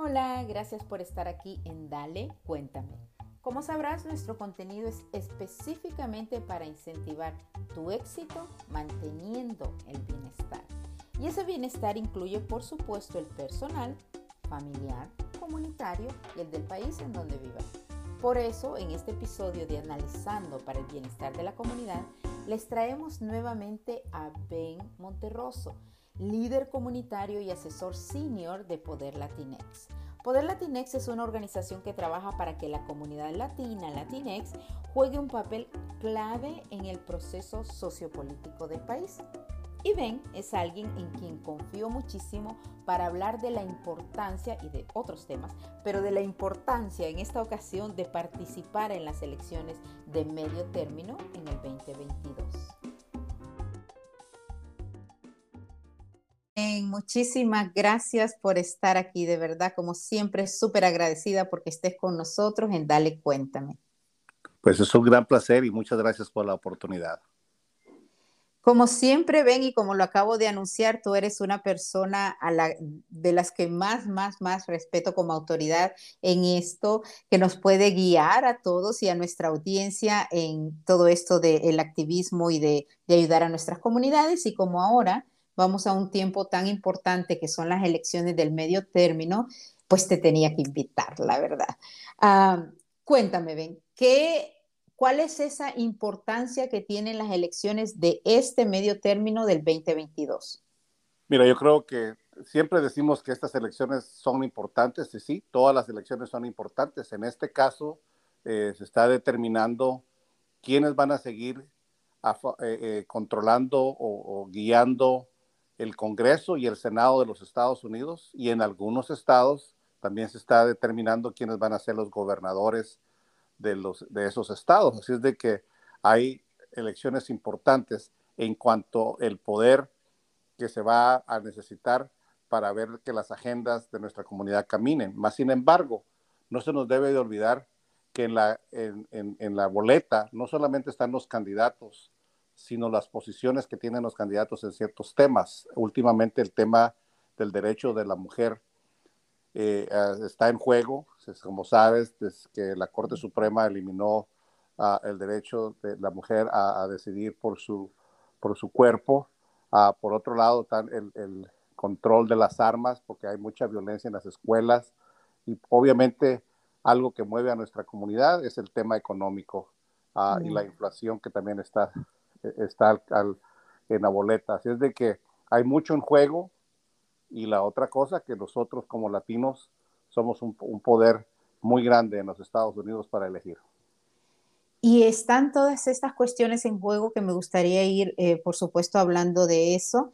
Hola, gracias por estar aquí en Dale, cuéntame. Como sabrás, nuestro contenido es específicamente para incentivar tu éxito manteniendo el bienestar. Y ese bienestar incluye, por supuesto, el personal, familiar, comunitario y el del país en donde vivas. Por eso, en este episodio de Analizando para el Bienestar de la Comunidad, les traemos nuevamente a Ben Monterroso, líder comunitario y asesor senior de Poder Latinex. Poder Latinex es una organización que trabaja para que la comunidad latina, Latinex, juegue un papel clave en el proceso sociopolítico del país. Y Ben es alguien en quien confío muchísimo para hablar de la importancia y de otros temas, pero de la importancia en esta ocasión de participar en las elecciones de medio término en el 2022. Muchísimas gracias por estar aquí, de verdad, como siempre, súper agradecida porque estés con nosotros en Dale Cuéntame. Pues es un gran placer y muchas gracias por la oportunidad. Como siempre ven y como lo acabo de anunciar, tú eres una persona a la, de las que más, más, más respeto como autoridad en esto, que nos puede guiar a todos y a nuestra audiencia en todo esto del activismo y de, de ayudar a nuestras comunidades. Y como ahora vamos a un tiempo tan importante que son las elecciones del medio término, pues te tenía que invitar, la verdad. Ah, cuéntame, Ben, ¿qué, ¿cuál es esa importancia que tienen las elecciones de este medio término del 2022? Mira, yo creo que siempre decimos que estas elecciones son importantes, y sí, todas las elecciones son importantes. En este caso, eh, se está determinando quiénes van a seguir eh, eh, controlando o, o guiando el Congreso y el Senado de los Estados Unidos y en algunos estados también se está determinando quiénes van a ser los gobernadores de, los, de esos estados. Así es de que hay elecciones importantes en cuanto al poder que se va a necesitar para ver que las agendas de nuestra comunidad caminen. Más sin embargo, no se nos debe de olvidar que en la, en, en la boleta no solamente están los candidatos sino las posiciones que tienen los candidatos en ciertos temas. Últimamente el tema del derecho de la mujer eh, está en juego. Como sabes, desde que la Corte Suprema eliminó ah, el derecho de la mujer a, decidir por su, por su cuerpo. Ah, por otro lado, el, el, control de las armas, porque hay mucha violencia en las escuelas. Y obviamente algo que mueve a nuestra comunidad es el tema económico y la inflación que también está está en la boleta. Así es de que hay mucho en juego y la otra cosa que nosotros como latinos somos un, poder muy grande en los Estados Unidos para elegir. Y están todas estas cuestiones en juego que me gustaría ir, eh, por supuesto, hablando de eso,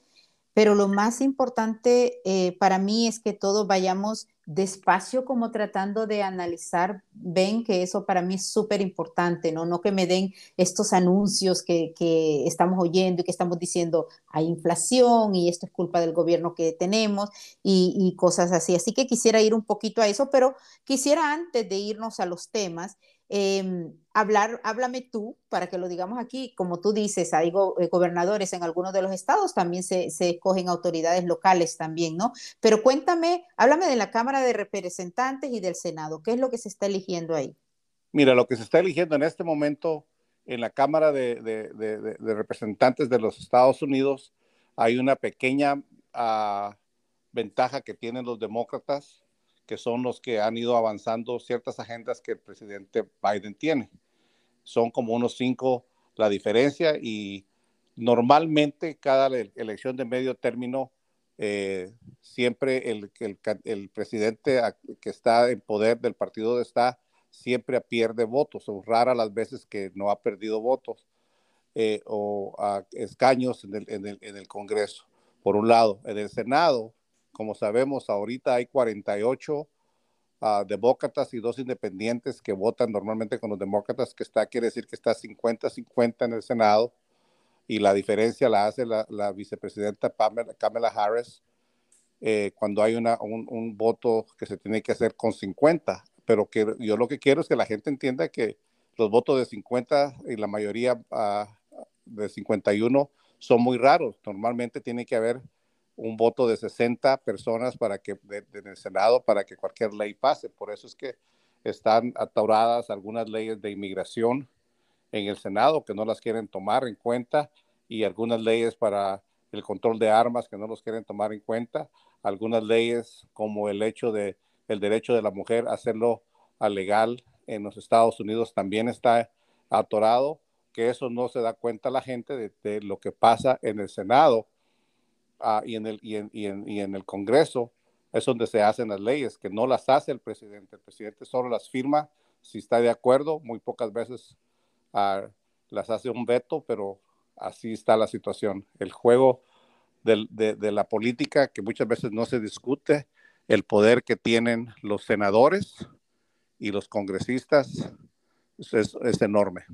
pero lo más importante eh, para mí es que todos vayamos despacio como tratando de analizar, ven que eso para mí es súper importante, ¿no? No que me den estos anuncios que, que, estamos oyendo y que estamos diciendo hay inflación y esto es culpa del gobierno que tenemos y, y cosas así. Así que quisiera ir un poquito a eso, pero quisiera antes de irnos a los temas, eh, hablar, háblame tú, para que lo digamos aquí, como tú dices, hay eh, gobernadores en algunos de los estados, también se, se, escogen autoridades locales también, ¿no? Pero cuéntame, háblame de la Cámara de Representantes y del Senado, ¿qué es lo que se está eligiendo ahí? Mira, lo que se está eligiendo en este momento en la Cámara de, de, de, Representantes de los Estados Unidos hay una pequeña uh, ventaja que tienen los demócratas que son los que han ido avanzando ciertas agendas que el presidente Biden tiene. Son como unos cinco la diferencia y normalmente cada elección de medio término, eh, siempre el, el, presidente que está en poder del partido está, siempre pierde votos. Son raras las veces que no ha perdido votos eh, o escaños en el, en, el, en el Congreso. Por un lado, en el Senado, como sabemos, ahorita hay 48 uh, demócratas y dos independientes que votan normalmente con los demócratas, que está, quiere decir que está 50-50 en el Senado, y la diferencia la hace la, vicepresidenta Pamela, Kamala Harris eh, cuando hay una, un, un, voto que se tiene que hacer con 50. Pero que yo lo que quiero es que la gente entienda que los votos de 50 y la mayoría uh, de 51 son muy raros. Normalmente tiene que haber un voto de 60 personas para que en el Senado para que cualquier ley pase. Por eso es que están atoradas algunas leyes de inmigración en el Senado que no las quieren tomar en cuenta y algunas leyes para el control de armas que no los quieren tomar en cuenta, algunas leyes como el hecho de el derecho de la mujer a hacerlo legal en los Estados Unidos también está atorado, que eso no se da cuenta la gente de, lo que pasa en el Senado ah, y, en el, y, en, y, en, y en el Congreso, es donde se hacen las leyes, que no las hace el presidente. El presidente solo las firma si está de acuerdo, muy pocas veces uh, las hace un veto, pero así está la situación. El juego de, de, la política que muchas veces no se discute, el poder que tienen los senadores y los congresistas es, es enorme.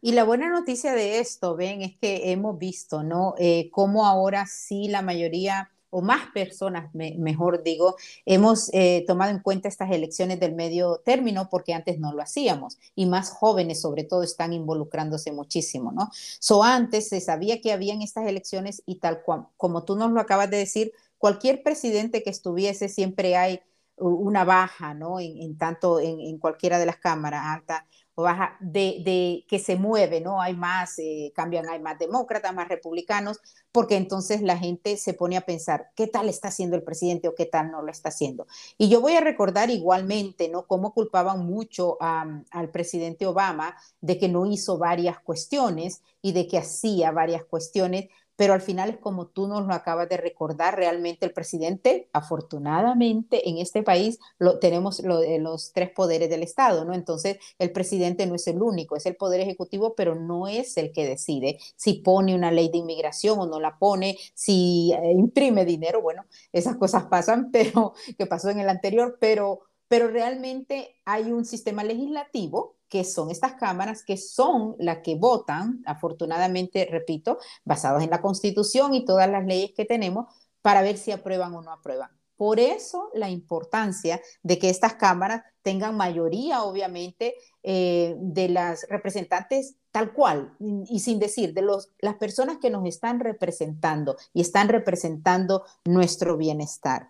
Y la buena noticia de esto, ven, es que hemos visto, ¿no? Eh, cómo ahora sí la mayoría o más personas, mejor digo, hemos eh, tomado en cuenta estas elecciones del medio término porque antes no lo hacíamos y más jóvenes sobre todo están involucrándose muchísimo, ¿no? So antes se sabía que habían estas elecciones y tal cual, como tú nos lo acabas de decir, cualquier presidente que estuviese siempre hay una baja, ¿no? En, tanto en, en, cualquiera de las cámaras alta baja de, de, que se mueve, ¿no? Hay más, eh, cambian, hay más demócratas, más republicanos, porque entonces la gente se pone a pensar, ¿qué tal está haciendo el presidente o qué tal no lo está haciendo? Y yo voy a recordar igualmente, ¿no? Cómo culpaban mucho al presidente Obama de que no hizo varias cuestiones y de que hacía varias cuestiones pero al final es como tú nos lo acabas de recordar, realmente el presidente, afortunadamente en este país lo, tenemos eh, los tres poderes del Estado, ¿no? Entonces el presidente no es el único, es el poder ejecutivo, pero no es el que decide si pone una ley de inmigración o no la pone, si eh, imprime dinero, bueno, esas cosas pasan, pero que pasó en el anterior, pero, pero realmente hay un sistema legislativo que son estas cámaras, que son las que votan, afortunadamente, repito, basados en la Constitución y todas las leyes que tenemos, para ver si aprueban o no aprueban. Por eso la importancia de que estas cámaras tengan mayoría, obviamente, eh, de las representantes tal cual, y sin decir, de los, las personas que nos están representando y están representando nuestro bienestar.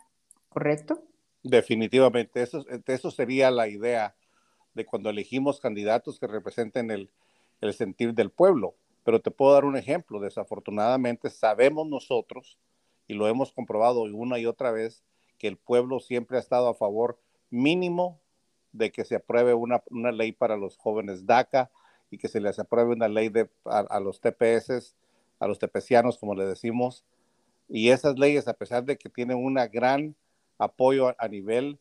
¿Correcto? Definitivamente, eso, eso sería la idea de cuando elegimos candidatos que representen el, el sentir del pueblo. Pero te puedo dar un ejemplo. Desafortunadamente sabemos nosotros, y lo hemos comprobado una y otra vez, que el pueblo siempre ha estado a favor mínimo de que se apruebe una, una ley para los jóvenes DACA y que se les apruebe una ley de, a, los TPS, a los tepecianos, como le decimos. Y esas leyes, a pesar de que tienen un gran apoyo a, a nivel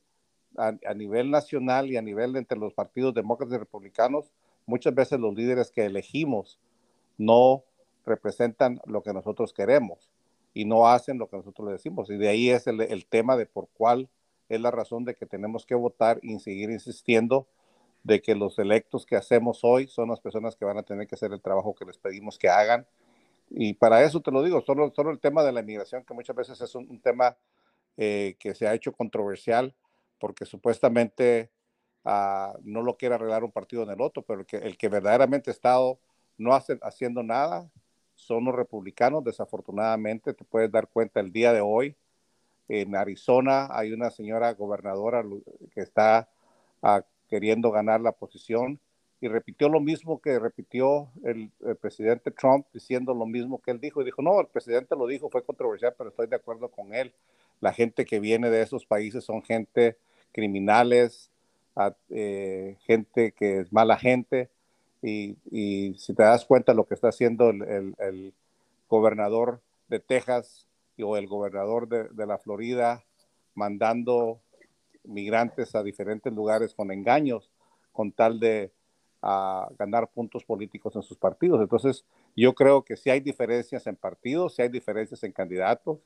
a, nivel nacional y a nivel entre los partidos demócratas y republicanos, muchas veces los líderes que elegimos no representan lo que nosotros queremos y no hacen lo que nosotros le decimos. Y de ahí es el, el tema de por cuál es la razón de que tenemos que votar y seguir insistiendo de que los electos que hacemos hoy son las personas que van a tener que hacer el trabajo que les pedimos que hagan. Y para eso te lo digo, solo, solo el tema de la inmigración, que muchas veces es un, tema eh, que se ha hecho controversial, porque supuestamente uh, no lo quiere arreglar un partido en el otro, pero el que, verdaderamente ha estado no hace, haciendo nada son los republicanos. Desafortunadamente, te puedes dar cuenta el día de hoy, en Arizona hay una señora gobernadora que está uh, queriendo ganar la posición y repitió lo mismo que repitió el, el, presidente Trump, diciendo lo mismo que él dijo. Y dijo, no, el presidente lo dijo, fue controversial, pero estoy de acuerdo con él. La gente que viene de esos países son gente criminales, eh, gente que es mala gente. Y, si te das cuenta lo que está haciendo el, gobernador de Texas o el gobernador de, la Florida, mandando migrantes a diferentes lugares con engaños, con tal de ganar puntos políticos en sus partidos. Entonces, yo creo que si hay diferencias en partidos, si hay diferencias en candidatos,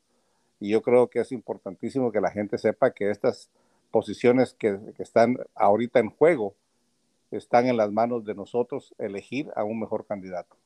y yo creo que es importantísimo que la gente sepa que estas posiciones que, están ahorita en juego están en las manos de nosotros elegir a un mejor candidato.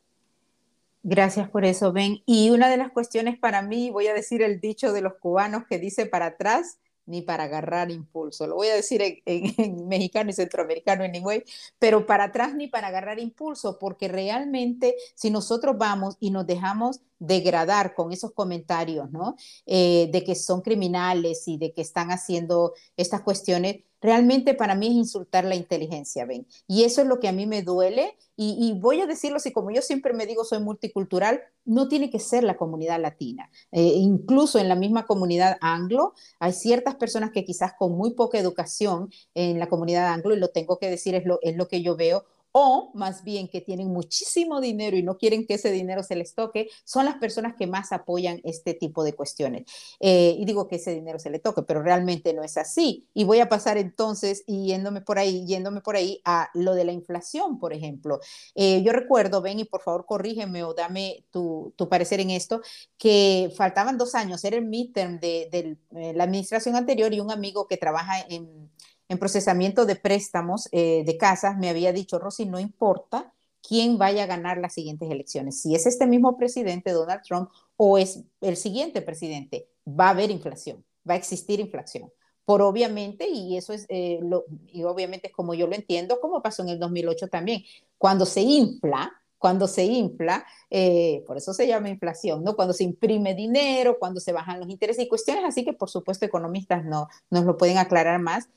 Gracias por eso, Ben. Y una de las cuestiones para mí, voy a decir el dicho de los cubanos que dice para atrás ni para agarrar impulso. Lo voy a decir en, mexicano y centroamericano anyway, pero para atrás ni para agarrar impulso, porque realmente si nosotros vamos y nos dejamos degradar con esos comentarios, ¿no? Eh, de que son criminales y de que están haciendo estas cuestiones, realmente para mí es insultar la inteligencia, ¿ven? Y eso es lo que a mí me duele y, voy a decirlo así, como yo siempre me digo, soy multicultural, no tiene que ser la comunidad latina. Eh, incluso en la misma comunidad anglo, hay ciertas personas que quizás con muy poca educación en la comunidad anglo, y lo tengo que decir, es lo, es lo que yo veo, o más bien que tienen muchísimo dinero y no quieren que ese dinero se les toque, son las personas que más apoyan este tipo de cuestiones. Eh, y digo que ese dinero se le toque, pero realmente no es así. Y voy a pasar entonces, yéndome por ahí, yéndome por ahí a lo de la inflación, por ejemplo. Eh, yo recuerdo, ven y por favor corrígeme o dame tu, parecer en esto, que faltaban dos años, era el midterm de, de eh, la administración anterior y un amigo que trabaja en en procesamiento de préstamos eh, de casas, me había dicho, Rosy, no importa quién vaya a ganar las siguientes elecciones, si es este mismo presidente, Donald Trump, o es el siguiente presidente, va a haber inflación, va a existir inflación. Por obviamente, y eso es, eh, lo, y obviamente es como yo lo entiendo, como pasó en el 2008 también, cuando se infla, cuando se infla, eh, por eso se llama inflación, ¿no? Cuando se imprime dinero, cuando se bajan los intereses y cuestiones así que por supuesto economistas no nos lo pueden aclarar más,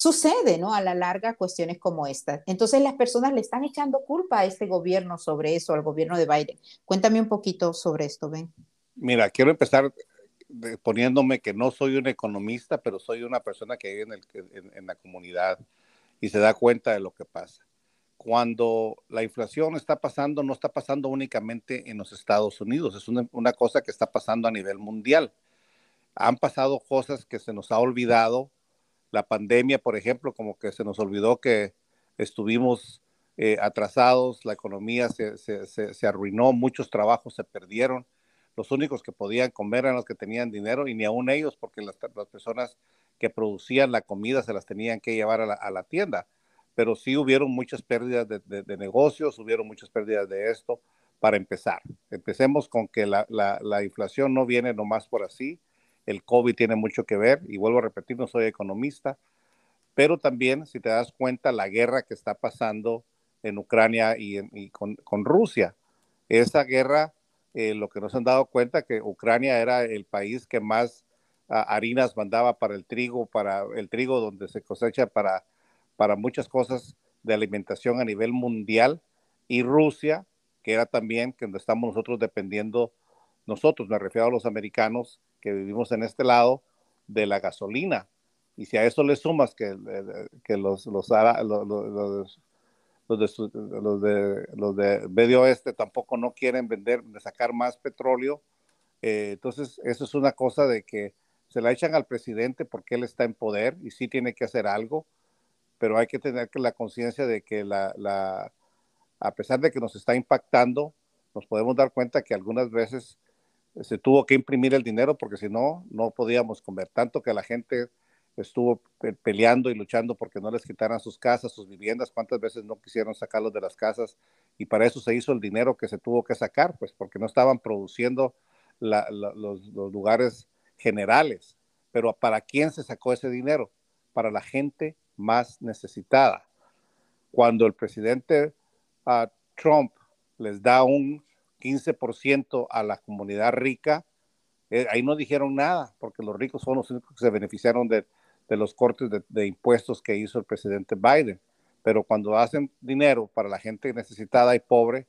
sucede, ¿no? A la larga, cuestiones como estas. Entonces las personas le están echando culpa a este gobierno sobre eso, al gobierno de Biden. Cuéntame un poquito sobre esto, Ben. Mira, quiero empezar poniéndome que no soy un economista, pero soy una persona que vive en, la comunidad y se da cuenta de lo que pasa. Cuando la inflación está pasando, no está pasando únicamente en los Estados Unidos, es una cosa que está pasando a nivel mundial. Han pasado cosas que se nos ha olvidado la pandemia, por ejemplo, como que se nos olvidó que estuvimos eh, atrasados, la economía se, se, arruinó, muchos trabajos se perdieron. Los únicos que podían comer eran los que tenían dinero y ni aún ellos, porque las, personas que producían la comida se las tenían que llevar a la, tienda. Pero sí hubieron muchas pérdidas de, de, negocios, hubieron muchas pérdidas de esto. Para empezar, empecemos con que la, la, la inflación no viene nomás por así, el COVID tiene mucho que ver, y vuelvo a repetir, no soy economista, pero también, si te das cuenta, la guerra que está pasando en Ucrania y, con, Rusia. Esa guerra, eh, lo que nos han dado cuenta, que Ucrania era el país que más ah, harinas mandaba para el trigo, para el trigo donde se cosecha para, para muchas cosas de alimentación a nivel mundial, y Rusia, que era también que estamos nosotros dependiendo, nosotros, me refiero a los americanos, que vivimos en este lado de la gasolina. Y si a eso le sumas que, que los, los, los, los, de, los, de, los de medio oeste tampoco no quieren vender, de sacar más petróleo, eh, entonces eso es una cosa de que se la echan al presidente porque él está en poder y sí tiene que hacer algo, pero hay que tener la conciencia de que la, la, a pesar de que nos está impactando, nos podemos dar cuenta que algunas veces se tuvo que imprimir el dinero porque si no, no podíamos comer. Tanto que la gente estuvo peleando y luchando porque no les quitaran sus casas, sus viviendas, cuántas veces no quisieron sacarlos de las casas y para eso se hizo el dinero que se tuvo que sacar, pues porque no estaban produciendo los, lugares generales. Pero ¿para quién se sacó ese dinero? Para la gente más necesitada. Cuando el presidente ah, Trump les da un 15% a la comunidad rica, eh, ahí no dijeron nada, porque los ricos son los únicos que se beneficiaron de, los cortes de, impuestos que hizo el presidente Biden. Pero cuando hacen dinero para la gente necesitada y pobre,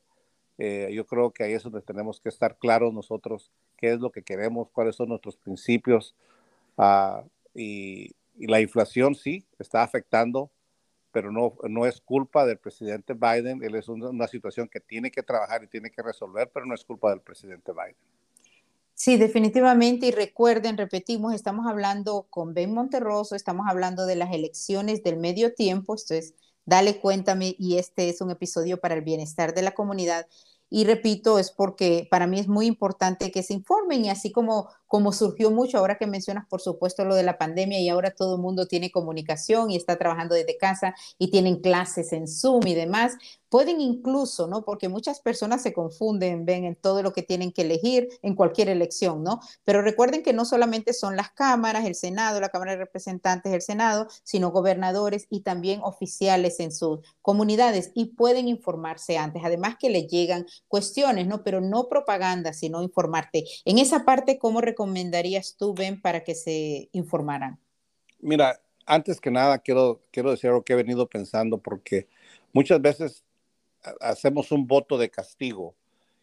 eh, yo creo que ahí es donde tenemos que estar claros nosotros qué es lo que queremos, cuáles son nuestros principios. Ah, y, la inflación sí está afectando pero no, no es culpa del presidente Biden, él es una, situación que tiene que trabajar y tiene que resolver, pero no es culpa del presidente Biden. Sí, definitivamente. Y recuerden, repetimos, estamos hablando con Ben Monterroso, estamos hablando de las elecciones del medio tiempo. Esto es Dale Cuéntame y este es un episodio para el bienestar de la comunidad. Y repito, es porque para mí es muy importante que se informen y así como como surgió mucho ahora que mencionas, por supuesto, lo de la pandemia y ahora todo el mundo tiene comunicación y está trabajando desde casa y tienen clases en Zoom y demás, pueden incluso, ¿no? Porque muchas personas se confunden, ven en todo lo que tienen que elegir en cualquier elección, ¿no? Pero recuerden que no solamente son las cámaras, el Senado, la Cámara de Representantes, el Senado, sino gobernadores y también oficiales en sus comunidades y pueden informarse antes. Además que le llegan cuestiones, ¿no? Pero no propaganda, sino informarte. En esa parte, ¿cómo recomendarías tú, Ben, para que se informaran? Mira, antes que nada, quiero, quiero decir algo que he venido pensando porque muchas veces hacemos un voto de castigo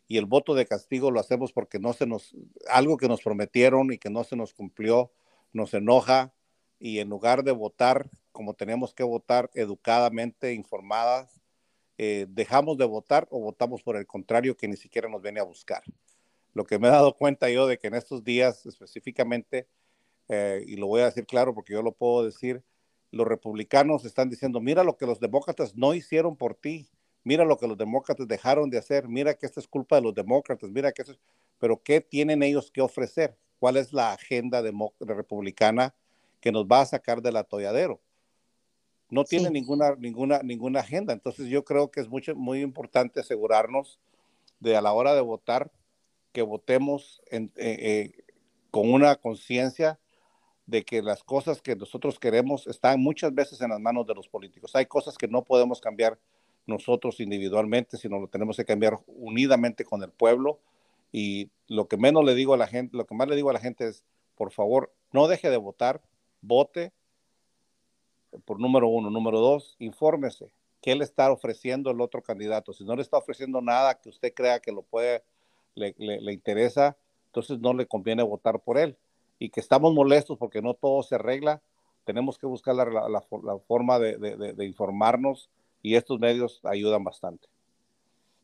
y el voto de castigo lo hacemos porque no se nos, algo que nos prometieron y que no se nos cumplió, nos enoja y en lugar de votar como tenemos que votar educadamente, informadas, eh, dejamos de votar o votamos por el contrario que ni siquiera nos viene a buscar. Lo que me he dado cuenta yo de que en estos días específicamente, eh, y lo voy a decir claro porque yo lo puedo decir, los republicanos están diciendo, mira lo que los demócratas no hicieron por ti, mira lo que los demócratas dejaron de hacer, mira que esto es culpa de los demócratas, mira que eso es, pero ¿qué tienen ellos que ofrecer? ¿Cuál es la agenda republicana que nos va a sacar del atolladero? No tiene ninguna, ninguna, ninguna agenda. Entonces yo creo que es mucho, muy importante asegurarnos de a la hora de votar que votemos eh, eh, con una conciencia de que las cosas que nosotros queremos están muchas veces en las manos de los políticos. Hay cosas que no podemos cambiar nosotros individualmente, sino lo tenemos que cambiar unidamente con el pueblo. Y lo que menos le digo a la gente, lo que más le digo a la gente es, por favor, no deje de votar, vote por número uno. Número dos, infórmese. ¿Qué le está ofreciendo el otro candidato? Si no le está ofreciendo nada que usted crea que lo puede, le, le, interesa, entonces no le conviene votar por él. Y que estamos molestos porque no todo se arregla, tenemos que buscar la, la, la forma de, de, de informarnos y estos medios ayudan bastante.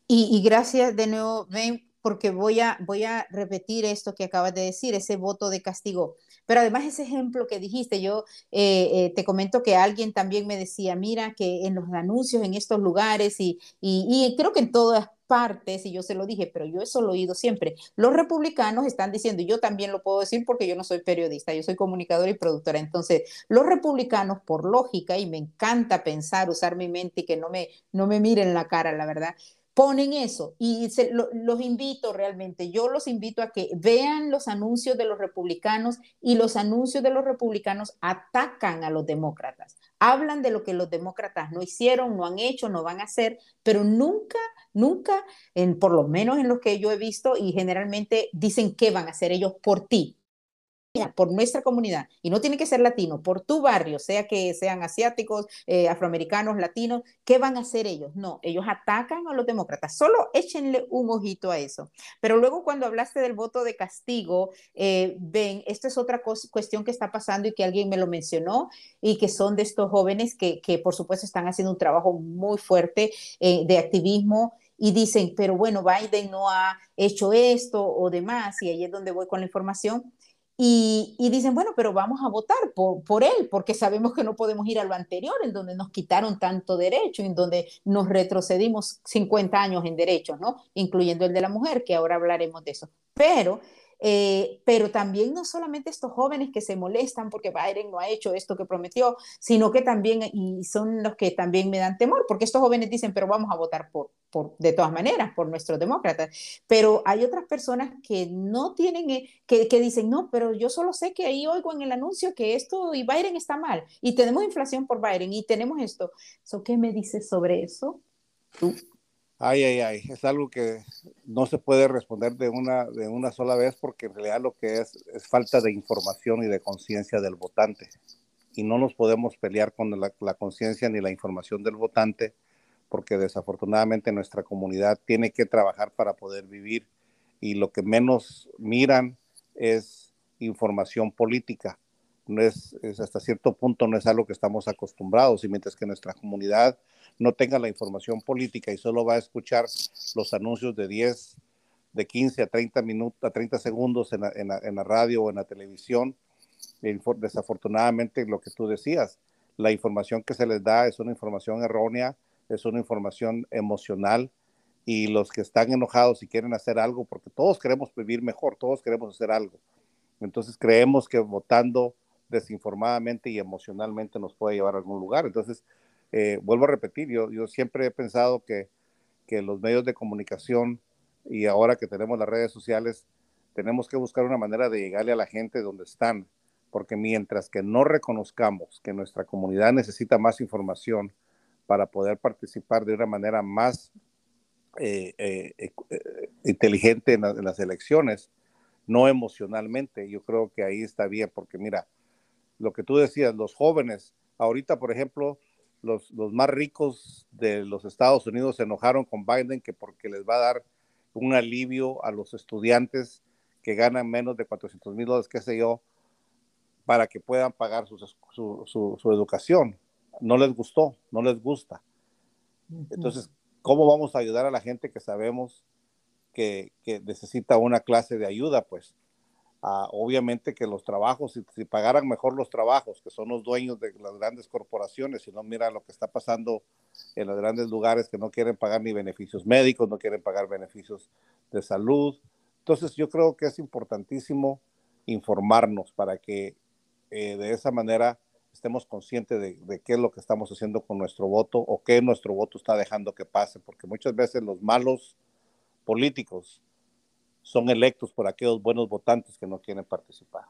Y, y gracias de nuevo, Ben, porque voy a, voy a repetir esto que acabas de decir, ese voto de castigo. Pero además ese ejemplo que dijiste, yo eh, eh, te comento que alguien también me decía, mira que en los anuncios en estos lugares y, y, y creo que en todas partes, y yo se lo dije, pero yo eso lo he oído siempre, los republicanos están diciendo, y yo también lo puedo decir porque yo no soy periodista, yo soy comunicadora y productora, entonces los republicanos, por lógica, y me encanta pensar, usar mi mente y que no me, no me miren la cara, la verdad, ponen eso y los invito realmente, yo los invito a que vean los anuncios de los republicanos y los anuncios de los republicanos atacan a los demócratas, hablan de lo que los demócratas no hicieron, no han hecho, no van a hacer, pero nunca, nunca, en, por lo menos en lo que yo he visto y generalmente dicen qué van a hacer ellos por ti, por nuestra comunidad, y no tiene que ser latino, por tu barrio, sea que sean asiáticos, eh, afroamericanos, latinos, ¿qué van a hacer ellos? No, ellos atacan a los demócratas, solo échenle un ojito a eso. Pero luego cuando hablaste del voto de castigo, eh, ven, esto es otra cuestión que está pasando y que alguien me lo mencionó, y que son de estos jóvenes que, que por supuesto están haciendo un trabajo muy fuerte eh, de activismo y dicen, pero bueno, Biden no ha hecho esto o demás, y ahí es donde voy con la información y, dicen, bueno, pero vamos a votar por, por, él, porque sabemos que no podemos ir a lo anterior, en donde nos quitaron tanto derecho, en donde nos retrocedimos 50 años en derechos, ¿no? Incluyendo el de la mujer, que ahora hablaremos de eso. Pero eh, pero también no solamente estos jóvenes que se molestan porque Biden no ha hecho esto que prometió, sino que también, y son los que también me dan temor, porque estos jóvenes dicen, pero vamos a votar por, por de todas maneras, por nuestros demócratas. Pero hay otras personas que no tienen, eh, que, que dicen, no, pero yo solo sé que ahí oigo en el anuncio que esto y Biden está mal, y tenemos inflación por Biden, y tenemos esto. So, ¿Qué me dices sobre eso? Tú. Ay, ay, ay, es algo que no se puede responder de una, de una sola vez porque en realidad lo que es es falta de información y de conciencia del votante. Y no nos podemos pelear con la, la conciencia ni la información del votante porque desafortunadamente nuestra comunidad tiene que trabajar para poder vivir y lo que menos miran es información política. No es, hasta cierto punto no es algo que estamos acostumbrados y mientras que nuestra comunidad no tenga la información política y solo va a escuchar los anuncios de 10, de 15 a 30 minutos, a 30 segundos en la, en la radio o en la televisión. Desafortunadamente, lo que tú decías, la información que se les da es una información errónea, es una información emocional y los que están enojados y quieren hacer algo, porque todos queremos vivir mejor, todos queremos hacer algo, Entonces creemos que votando desinformadamente y emocionalmente nos puede llevar a algún lugar. Entonces, eh, vuelvo a repetir, yo, siempre he pensado que, los medios de comunicación y ahora que tenemos las redes sociales, tenemos que buscar una manera de llegarle a la gente donde están, porque mientras que no reconozcamos que nuestra comunidad necesita más información para poder participar de una manera más eh, eh, inteligente en, en, las elecciones, no emocionalmente, yo creo que ahí está bien, porque mira, lo que tú decías, los jóvenes, ahorita, por ejemplo, los, los, más ricos de los Estados Unidos se enojaron con Biden que porque les va a dar un alivio a los estudiantes que ganan menos de 400 mil dólares, qué sé yo, para que puedan pagar su, su, su, educación. No les gustó, no les gusta. Entonces, ¿cómo vamos a ayudar a la gente que sabemos que, que necesita una clase de ayuda? Pues obviamente que los trabajos, si, si, pagaran mejor los trabajos, que son los dueños de las grandes corporaciones, si no mira lo que está pasando en los grandes lugares que no quieren pagar ni beneficios médicos, no quieren pagar beneficios de salud. Entonces yo creo que es importantísimo informarnos para que eh, de esa manera estemos conscientes de, de, qué es lo que estamos haciendo con nuestro voto o qué nuestro voto está dejando que pase, porque muchas veces los malos políticos son electos por aquellos buenos votantes que no quieren participar.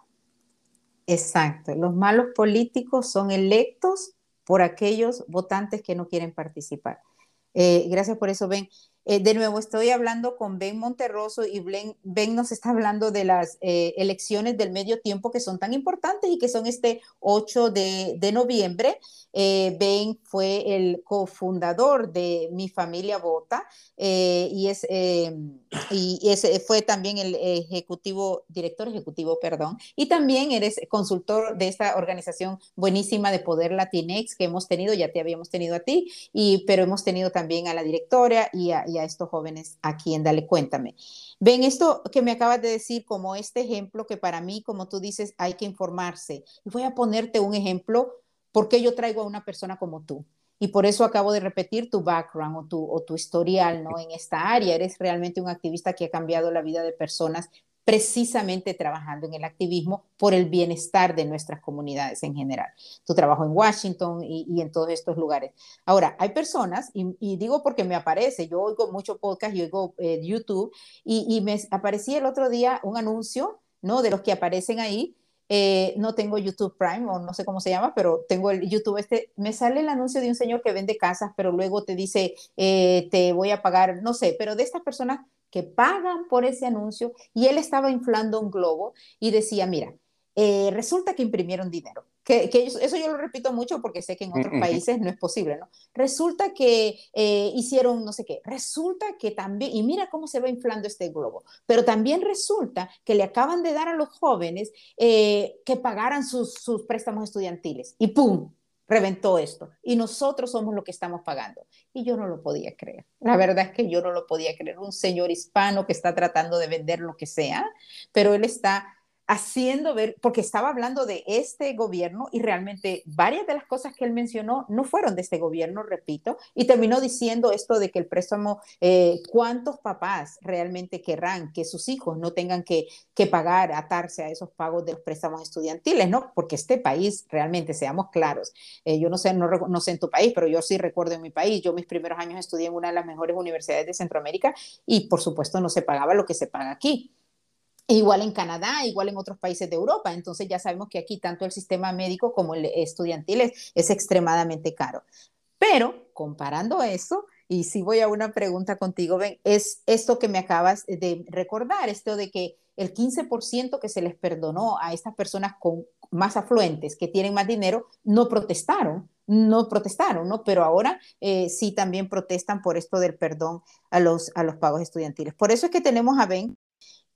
Exacto, los malos políticos son electos por aquellos votantes que no quieren participar. Eh, gracias por eso, Ben. Eh, de nuevo, estoy hablando con Ben Monterroso y Ben, nos está hablando de las eh, elecciones del medio tiempo que son tan importantes y que son este 8 de, de noviembre. Eh, ben fue el cofundador de Mi Familia Vota y, es, y ese fue también el ejecutivo, director ejecutivo, perdón, y también eres consultor de esta organización buenísima de Poder Latinex que hemos tenido, ya te habíamos tenido a ti, y, pero hemos tenido también a la directora y a a estos jóvenes aquí en Dale Cuéntame. Ven esto que me acabas de decir como este ejemplo que para mí, como tú dices, hay que informarse. Y voy a ponerte un ejemplo porque yo traigo a una persona como tú. Y por eso acabo de repetir tu background o tu, o tu historial ¿no? en esta área. Eres realmente un activista que ha cambiado la vida de personas precisamente trabajando en el activismo por el bienestar de nuestras comunidades en general. Tu trabajo en Washington y, en todos estos lugares. Ahora, hay personas, y, digo porque me aparece, yo oigo mucho podcast y oigo eh, YouTube, y, me aparecía el otro día un anuncio, ¿no? De los que aparecen ahí. Eh, no tengo YouTube Prime o no sé cómo se llama, pero tengo el YouTube este, me sale el anuncio de un señor que vende casas, pero luego te dice, eh, te voy a pagar, no sé, pero de estas personas que pagan por ese anuncio y él estaba inflando un globo y decía, mira, eh, resulta que imprimieron dinero. Que, eso yo lo repito mucho porque sé que en otros países no es posible, ¿no? Resulta que eh, hicieron no sé qué, resulta que también, y mira cómo se va inflando este globo, pero también resulta que le acaban de dar a los jóvenes eh, que pagaran sus, sus préstamos estudiantiles y ¡pum! reventó esto y nosotros somos lo que estamos pagando. Y yo no lo podía creer. La verdad es que yo no lo podía creer. Un señor hispano que está tratando de vender lo que sea, pero él está haciendo ver, porque estaba hablando de este gobierno y realmente varias de las cosas que él mencionó no fueron de este gobierno, repito, y terminó diciendo esto de que el préstamo, eh, ¿cuántos papás realmente querrán que sus hijos no tengan que, que pagar, atarse a esos pagos de los préstamos estudiantiles, ¿no? Porque este país, realmente, seamos claros, eh, yo no sé, no, no sé en tu país, pero yo sí recuerdo en mi país, yo mis primeros años estudié en una de las mejores universidades de Centroamérica y por supuesto no se pagaba lo que se paga aquí. Igual en Canadá, igual en otros países de Europa. Entonces ya sabemos que aquí tanto el sistema médico como el estudiantil es, extremadamente caro. Pero comparando eso, y si voy a una pregunta contigo, ven, es esto que me acabas de recordar, esto de que el 15% que se les perdonó a estas personas con más afluentes, que tienen más dinero, no protestaron, no protestaron, ¿no? Pero ahora eh, sí también protestan por esto del perdón a los, a los pagos estudiantiles. Por eso es que tenemos a Ben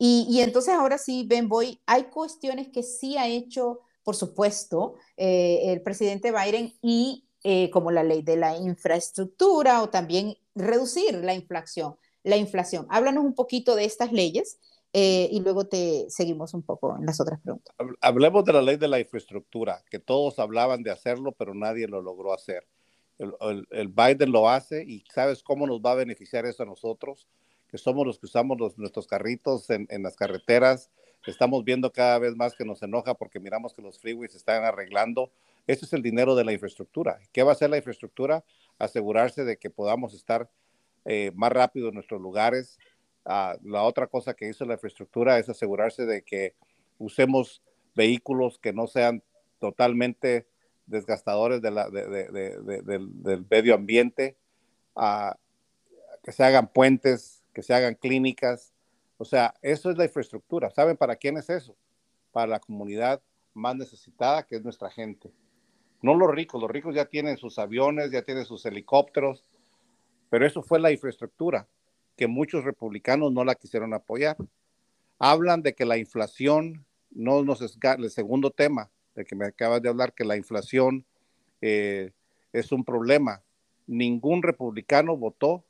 y, entonces ahora sí, Ben Boy, hay cuestiones que sí ha hecho, por supuesto, eh, el presidente Biden y eh, como la ley de la infraestructura o también reducir la inflación. La inflación. Háblanos un poquito de estas leyes eh, y luego te seguimos un poco en las otras preguntas. Hablemos de la ley de la infraestructura, que todos hablaban de hacerlo, pero nadie lo logró hacer. El, el Biden lo hace y ¿sabes cómo nos va a beneficiar eso a nosotros? Que somos los que usamos nuestros carritos en, las carreteras, estamos viendo cada vez más que nos enoja porque miramos que los freeways están arreglando. Ese es el dinero de la infraestructura. ¿Qué va a hacer la infraestructura? Asegurarse de que podamos estar eh, más rápido en nuestros lugares. Ah, la otra cosa que hizo la infraestructura es asegurarse de que usemos vehículos que no sean totalmente desgastadores de la, del, medio ambiente, ah, que se hagan puentes, que se hagan clínicas. O sea, eso es la infraestructura. ¿Saben para quién es eso? Para la comunidad más necesitada, que es nuestra gente. No los ricos, los ricos ya tienen sus aviones, ya tienen sus helicópteros, pero eso fue la infraestructura que muchos republicanos no la quisieron apoyar. Hablan de que la inflación no nos el segundo tema de que me acabas de hablar, que la inflación eh, es un problema. Ningún republicano votó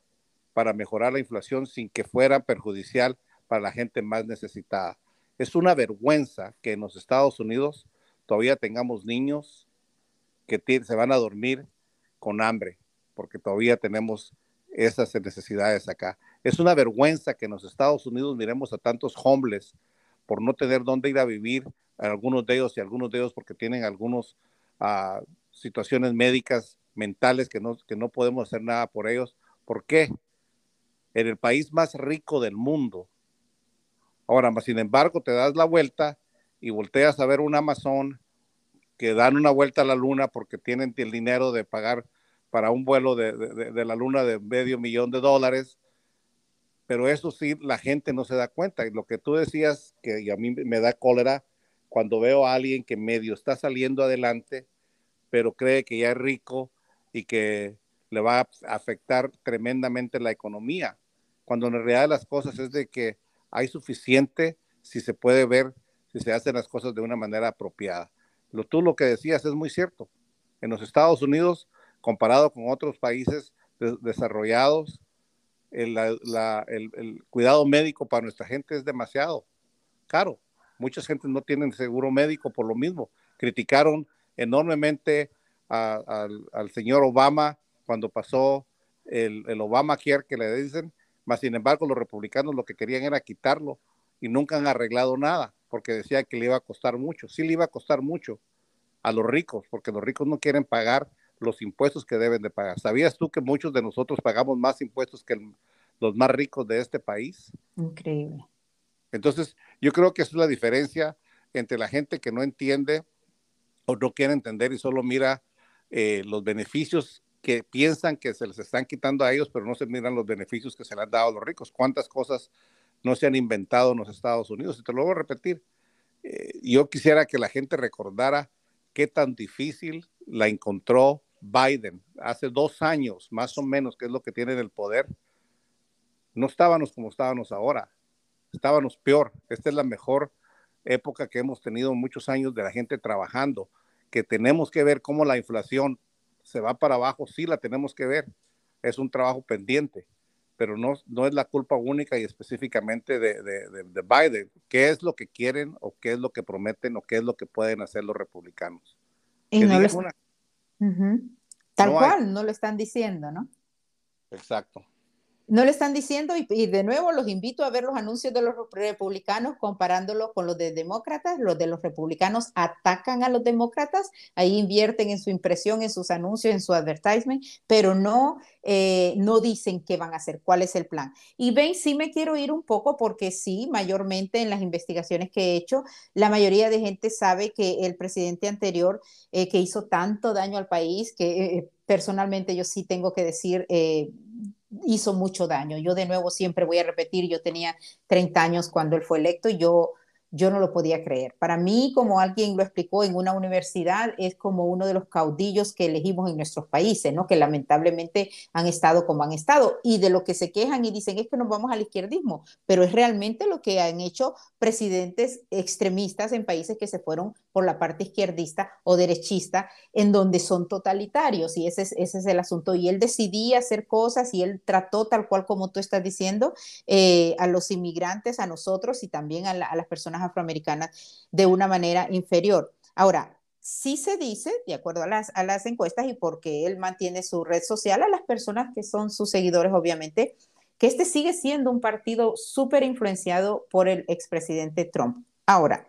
para mejorar la inflación sin que fuera perjudicial para la gente más necesitada. Es una vergüenza que en los Estados Unidos todavía tengamos niños que se van a dormir con hambre, porque todavía tenemos esas necesidades acá. Es una vergüenza que en los Estados Unidos miremos a tantos homeless por no tener dónde ir a vivir, algunos de ellos y algunos de ellos porque tienen algunas ah, situaciones médicas, mentales, que no, que no podemos hacer nada por ellos. ¿Por qué? En el país más rico del mundo. Ahora, sin embargo, te das la vuelta y volteas a ver un Amazon que dan una vuelta a la luna porque tienen el dinero de pagar para un vuelo de, de la luna de medio millón de dólares pero eso sí, la gente no se da cuenta. Y lo que tú decías, que a mí me da cólera, cuando veo a alguien que medio está saliendo adelante, pero cree que ya es rico y que le va a afectar tremendamente la economía, cuando en realidad las cosas es de que hay suficiente si se puede ver, si se hacen las cosas de una manera apropiada. Lo, tú lo que decías es muy cierto. En los Estados Unidos, comparado con otros países desarrollados, el, cuidado médico para nuestra gente es demasiado caro. Muchas gentes no tienen seguro médico por lo mismo. Criticaron enormemente al, señor Obama cuando pasó el, el Obamacare que le dicen, más sin embargo los republicanos lo que querían era quitarlo y nunca han arreglado nada porque decía que le iba a costar mucho. Sí le iba a costar mucho a los ricos, porque los ricos no quieren pagar los impuestos que deben de pagar. ¿Sabías tú que muchos de nosotros pagamos más impuestos que los más ricos de este país? Increíble. Entonces, yo creo que esa es la diferencia entre la gente que no entiende o no quiere entender y solo mira eh, los beneficios que piensan que se les están quitando a ellos, pero no se miran los beneficios que se le han dado a los ricos. ¿Cuántas cosas no se han inventado en los Estados Unidos? Y te lo voy a repetir. Eh, yo quisiera que la gente recordara qué tan difícil la encontró Biden hace dos años, más o menos, que es lo que tiene en el poder, no estábamos como estábamos ahora, estábamos peor. Esta es la mejor época que hemos tenido muchos años de la gente trabajando, que tenemos que ver cómo la inflación se va para abajo, sí la tenemos que ver, es un trabajo pendiente, pero no, no es la culpa única y específicamente de, de, Biden. ¿Qué es lo que quieren o qué es lo que prometen o qué es lo que pueden hacer los republicanos? Y no Tal cual, no lo están diciendo, ¿no? Exacto. No le están diciendo, y, de nuevo los invito a ver los anuncios de los republicanos comparándolos con los de demócratas. Los de los republicanos atacan a los demócratas, ahí invierten en su impresión, en sus anuncios, en su advertisement, pero no, eh, no dicen qué van a hacer, cuál es el plan. Y ven, sí me quiero ir un poco porque sí, mayormente en las investigaciones que he hecho, la mayoría de gente sabe que el presidente anterior eh, que hizo tanto daño al país, que eh, personalmente yo sí tengo que decir hizo mucho daño. Yo de nuevo siempre voy a repetir, yo tenía 30 años cuando él fue electo y yo yo no lo podía creer. Para mí, como alguien lo explicó en una universidad, es como uno de los caudillos que elegimos en nuestros países, ¿no? Que lamentablemente han estado como han estado y de lo que se quejan y dicen es que nos vamos al izquierdismo, pero es realmente lo que han hecho presidentes extremistas en países que se fueron por la parte izquierdista o derechista, en donde son totalitarios y ese es, ese es el asunto. Y él decidía hacer cosas y él trató tal cual como tú estás diciendo eh, a los inmigrantes, a nosotros y también a, a las personas afroamericanas de una manera inferior. Ahora, sí se dice, de acuerdo a las, a las encuestas y porque él mantiene su red social, a las personas que son sus seguidores, obviamente, que este sigue siendo un partido súper influenciado por el expresidente Trump. Ahora,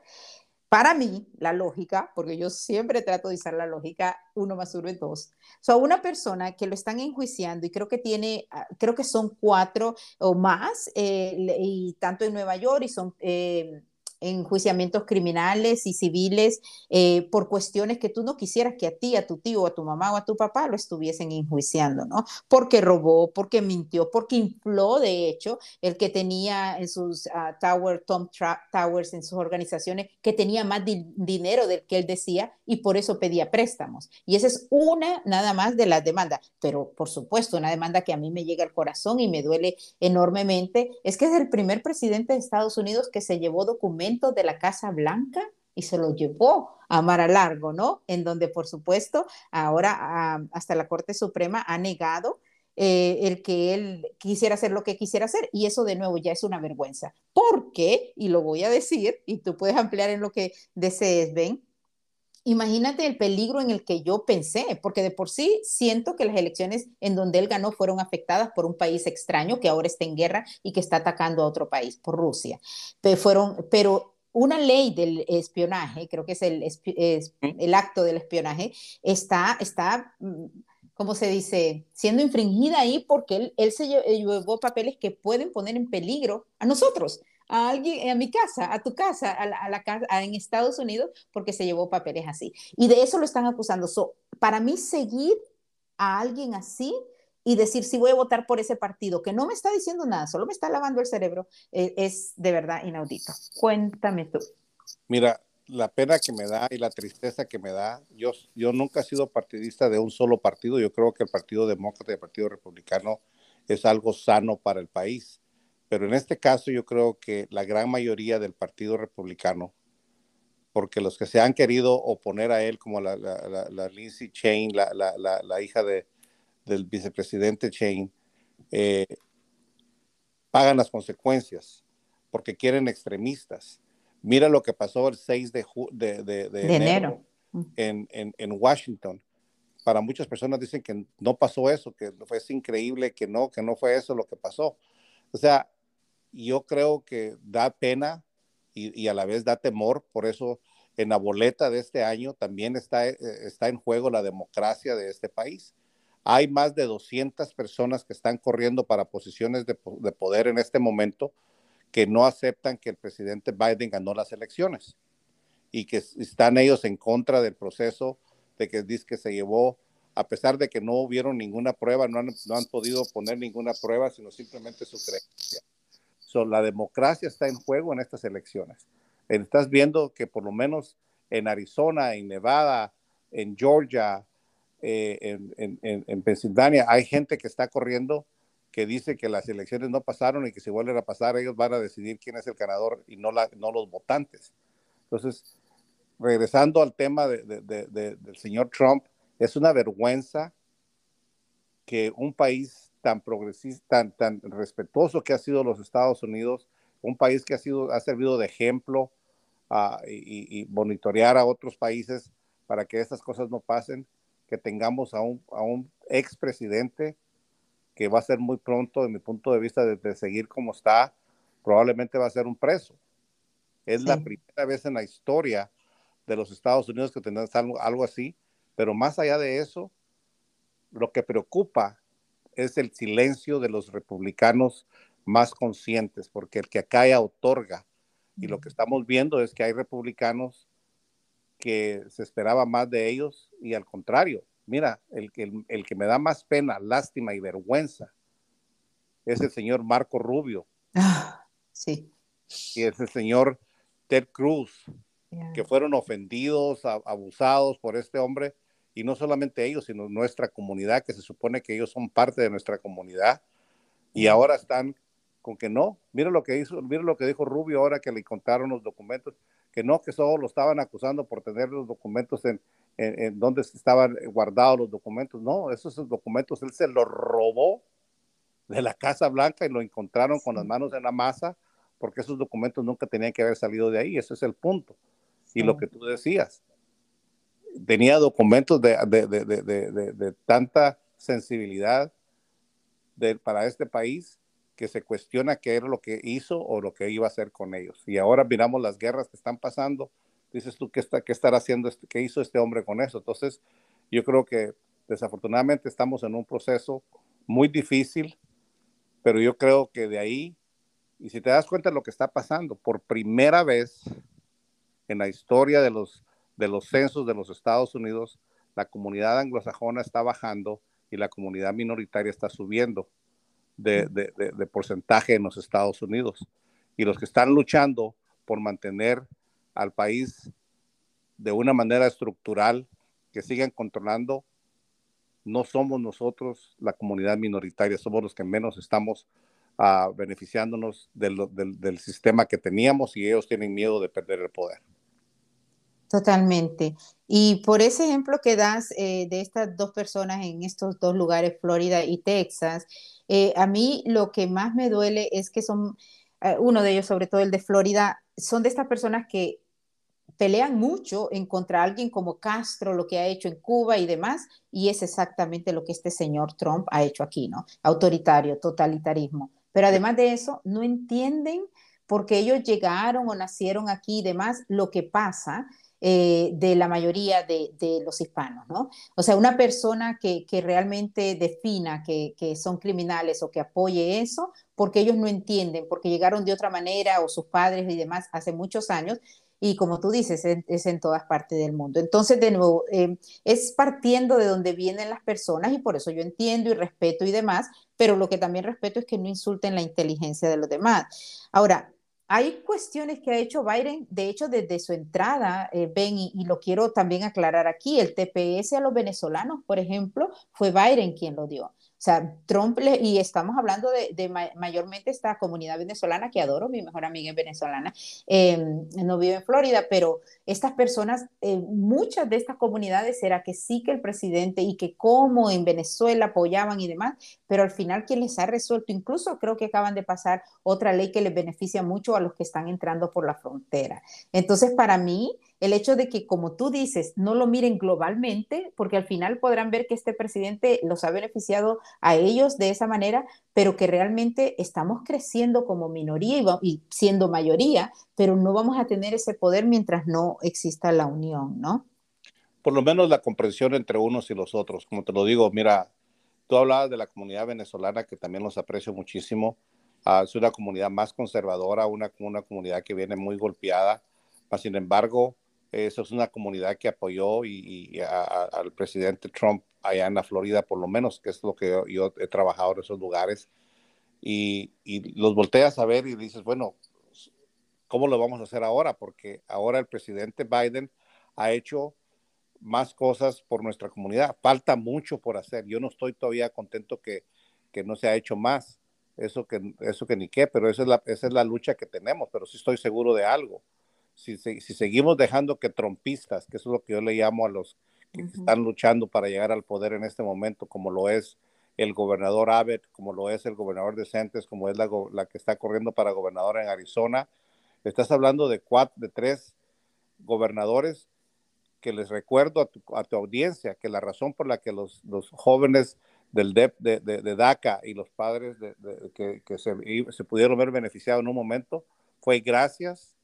para mí, la lógica, porque yo siempre trato de usar la lógica, uno más uno es dos. O sea, una persona que lo están enjuiciando y creo que tiene, ah, creo que son cuatro o más, eh, y tanto en Nueva York y son... Eh, enjuiciamientos criminales y civiles eh, por cuestiones que tú no quisieras que a ti, a tu tío, a tu mamá o a tu papá lo estuviesen enjuiciando, ¿no? Porque robó, porque mintió, porque infló, de hecho, el que tenía en sus uh, Tower, Tom Towers, en sus organizaciones, que tenía más dinero del que él decía y por eso pedía préstamos. Y esa es una nada más de las demandas, pero por supuesto, una demanda que a mí me llega al corazón y me duele enormemente, es que es el primer presidente de Estados Unidos que se llevó documentos de la Casa Blanca y se lo llevó a Mar a Largo, ¿no? En donde, por supuesto, ahora ah, hasta la Corte Suprema ha negado eh, el que él quisiera hacer lo que quisiera hacer y eso de nuevo ya es una vergüenza. Porque, y lo voy a decir, y tú puedes ampliar en lo que desees, ven, Imagínate el peligro en el que yo pensé, porque de por sí siento que las elecciones en donde él ganó fueron afectadas por un país extraño que ahora está en guerra y que está atacando a otro país, por Rusia. Pero, fueron, pero una ley del espionaje, creo que es el, el acto del espionaje, está, está, mm, ¿cómo se dice?, siendo infringida ahí porque él, él se llevó papeles que pueden poner en peligro a nosotros a alguien, a mi casa, a tu casa, a la, casa en Estados Unidos, porque se llevó papeles así. Y de eso lo están acusando. para mí, seguir a alguien así y decir si voy a votar por ese partido, que no me está diciendo nada, solo me está lavando el cerebro, eh, es de verdad inaudito. Cuéntame tú. Mira, la pena que me da y la tristeza que me da, yo, yo nunca he sido partidista de un solo partido, yo creo que el Partido Demócrata y el Partido Republicano es algo sano para el país. Pero en este caso yo creo que la gran mayoría del Partido Republicano, porque los que se han querido oponer a él, como la, la, Lindsay Chain, la, hija de, del vicepresidente Chain, eh, pagan las consecuencias porque quieren extremistas. Mira lo que pasó el 6 de, de, enero, En, en, en, Washington. Para muchas personas dicen que no pasó eso, que fue increíble, que no, que no fue eso lo que pasó. O sea, yo creo que da pena y, a la vez da temor, por eso en la boleta de este año también está, eh, está en juego la democracia de este país. Hay más de 200 personas que están corriendo para posiciones de, poder en este momento que no aceptan que el presidente Biden ganó las elecciones y que están ellos en contra del proceso de que dice que se llevó, a pesar de que no hubieron ninguna prueba, no han, no han podido poner ninguna prueba, sino simplemente su creencia la democracia está en juego en estas elecciones. Estás viendo que por lo menos en Arizona, en Nevada, en Georgia, eh, en, en, en, Pensilvania, hay gente que está corriendo que dice que las elecciones no pasaron y que si vuelven a pasar ellos van a decidir quién es el ganador y no, la, no los votantes. Entonces, regresando al tema de, de, del señor Trump, es una vergüenza que un país tan progresista, tan, tan respetuoso que ha sido los Estados Unidos, un país que ha, sido, ha servido de ejemplo uh, y, y, monitorear a otros países para que estas cosas no pasen, que tengamos a un, a un expresidente que va a ser muy pronto, de mi punto de vista, de, seguir como está, probablemente va a ser un preso. Es la primera vez en la historia de los Estados Unidos que tenemos algo, algo así, pero más allá de eso, lo que preocupa es el silencio de los republicanos más conscientes, porque el que acá otorga. Y lo que estamos viendo es que hay republicanos que se esperaba más de ellos y al contrario, mira, el, el, el que me da más pena, lástima y vergüenza es el señor Marco Rubio. Ah, sí. Y es el señor Ted Cruz, que fueron ofendidos, abusados por este hombre y no solamente ellos, sino nuestra comunidad, que se supone que ellos son parte de nuestra comunidad, y ahora están con que no. Mira lo que hizo, mira lo que dijo Rubio ahora que le contaron los documentos, que no, que solo lo estaban acusando por tener los documentos en, en, donde estaban guardados los documentos. No, esos documentos él se los robó de la Casa Blanca y lo encontraron con las manos en la masa, porque esos documentos nunca tenían que haber salido de ahí. Ese es el punto. Y lo que tú decías, tenía documentos de, de, de, de tanta sensibilidad para este país que se cuestiona qué era lo que hizo o lo que iba a hacer con ellos. Y ahora miramos las guerras que están pasando. Dices tú, ¿qué, está, qué estará haciendo? Este, ¿Qué hizo este hombre con eso? Entonces, yo creo que desafortunadamente estamos en un proceso muy difícil, pero yo creo que de ahí, y si te das cuenta de lo que está pasando, por primera vez en la historia de los, de los censos de los Estados Unidos, la comunidad anglosajona está bajando y la comunidad minoritaria está subiendo de, de, porcentaje en los Estados Unidos. Y los que están luchando por mantener al país de una manera estructural, que sigan controlando, no somos nosotros la comunidad minoritaria, somos los que menos estamos uh, beneficiándonos del, del, del sistema que teníamos y ellos tienen miedo de perder el poder. Totalmente. Y por ese ejemplo que das eh, de estas dos personas en estos dos lugares, Florida y Texas, eh, a mí lo que más me duele es que son, eh, uno de ellos, sobre todo el de Florida, son de estas personas que pelean mucho en contra alguien como Castro, lo que ha hecho en Cuba y demás, y es exactamente lo que este señor Trump ha hecho aquí, ¿no? Autoritario, totalitarismo. Pero además de eso, no entienden porque ellos llegaron o nacieron aquí y demás, lo que pasa eh, de la mayoría de, los hispanos, ¿no? O sea, una persona que, realmente defina que, son criminales o que apoye eso, porque ellos no entienden, porque llegaron de otra manera o sus padres y demás hace muchos años, y como tú dices, es, en todas partes del mundo. Entonces, de nuevo, eh, es partiendo de donde vienen las personas y por eso yo entiendo y respeto y demás, pero lo que también respeto es que no insulten la inteligencia de los demás. Ahora, hay cuestiones que ha hecho Biden, de hecho, desde su entrada, eh, Ben, y, y, lo quiero también aclarar aquí, el TPS a los venezolanos, por ejemplo, fue Biden quien lo dio. O sea, Trump, le, y estamos hablando de, mayormente esta comunidad venezolana que adoro, mi mejor amiga es venezolana, em, no vive en Florida, pero estas personas, eh, muchas de estas comunidades era que sí que el presidente y que como en Venezuela apoyaban y demás, pero al final quien les ha resuelto, incluso creo que acaban de pasar otra ley que les beneficia mucho a los que están entrando por la frontera. Entonces, para mí, el hecho de que, como tú dices, no lo miren globalmente, porque al final podrán ver que este presidente los ha beneficiado a ellos de esa manera, pero que realmente estamos creciendo como minoría y, siendo mayoría, pero no vamos a tener ese poder mientras no exista la unión, ¿no? Por lo menos la comprensión entre unos y los otros. Como te lo digo, mira, tú hablabas de la comunidad venezolana, que también los aprecio muchísimo. Ah, es una comunidad más conservadora, una, una comunidad que viene muy golpeada. Sin embargo, eso es una comunidad que apoyó y, al presidente Trump allá en la Florida, por lo menos, que es lo que yo, he trabajado en esos lugares. Y, los volteas a ver y dices, bueno, ¿cómo lo vamos a hacer ahora? Porque ahora el presidente Biden ha hecho más cosas por nuestra comunidad. Falta mucho por hacer. Yo no estoy todavía contento que, que no se ha hecho más. Eso que, eso que ni qué, pero esa es, la, esa es la lucha que tenemos, pero sí estoy seguro de algo si, seguimos dejando que trompistas, que eso es lo que yo le llamo a los que están luchando para llegar al poder en este momento, como lo es el gobernador Abbott, como lo es el gobernador de Centes, como es la, la que está corriendo para gobernador en Arizona, estás hablando de cuatro, de tres gobernadores que les recuerdo a tu, a tu, audiencia que la razón por la que los, los jóvenes del DEP de, de, DACA y los padres de, que, que se, se, pudieron ver beneficiados en un momento fue gracias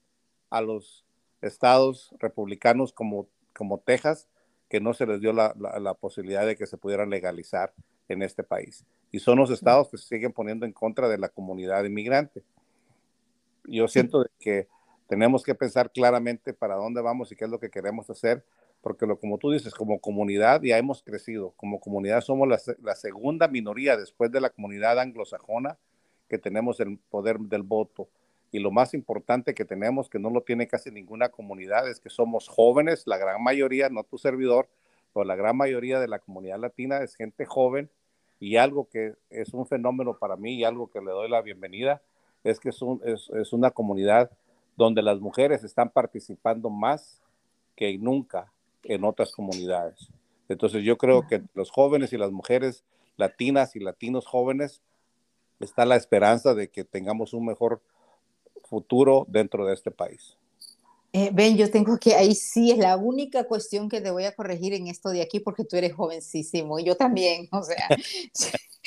a los estados republicanos como, como Texas, que no se les dio la, la, posibilidad de que se pudieran legalizar en este país. Y son los estados que se siguen poniendo en contra de la comunidad inmigrante. Yo siento que tenemos que pensar claramente para dónde vamos y qué es lo que queremos hacer, porque lo, como tú dices, como comunidad ya hemos crecido. Como comunidad somos la, la segunda minoría después de la comunidad anglosajona que tenemos el poder del voto. Y lo más importante que tenemos, que no lo tiene casi ninguna comunidad, es que somos jóvenes, la gran mayoría, no tu servidor, pero la gran mayoría de la comunidad latina es gente joven y algo que es un fenómeno para mí y algo que le doy la bienvenida es que es, es, una comunidad donde las mujeres están participando más que nunca en otras comunidades. Entonces yo creo que los jóvenes y las mujeres latinas y latinos jóvenes está la esperanza de que tengamos un mejor futuro dentro de este país. Eh, ben, yo tengo que, ahí sí es la única cuestión que te voy a corregir en esto de aquí porque tú eres jovencísimo, yo también, o sea,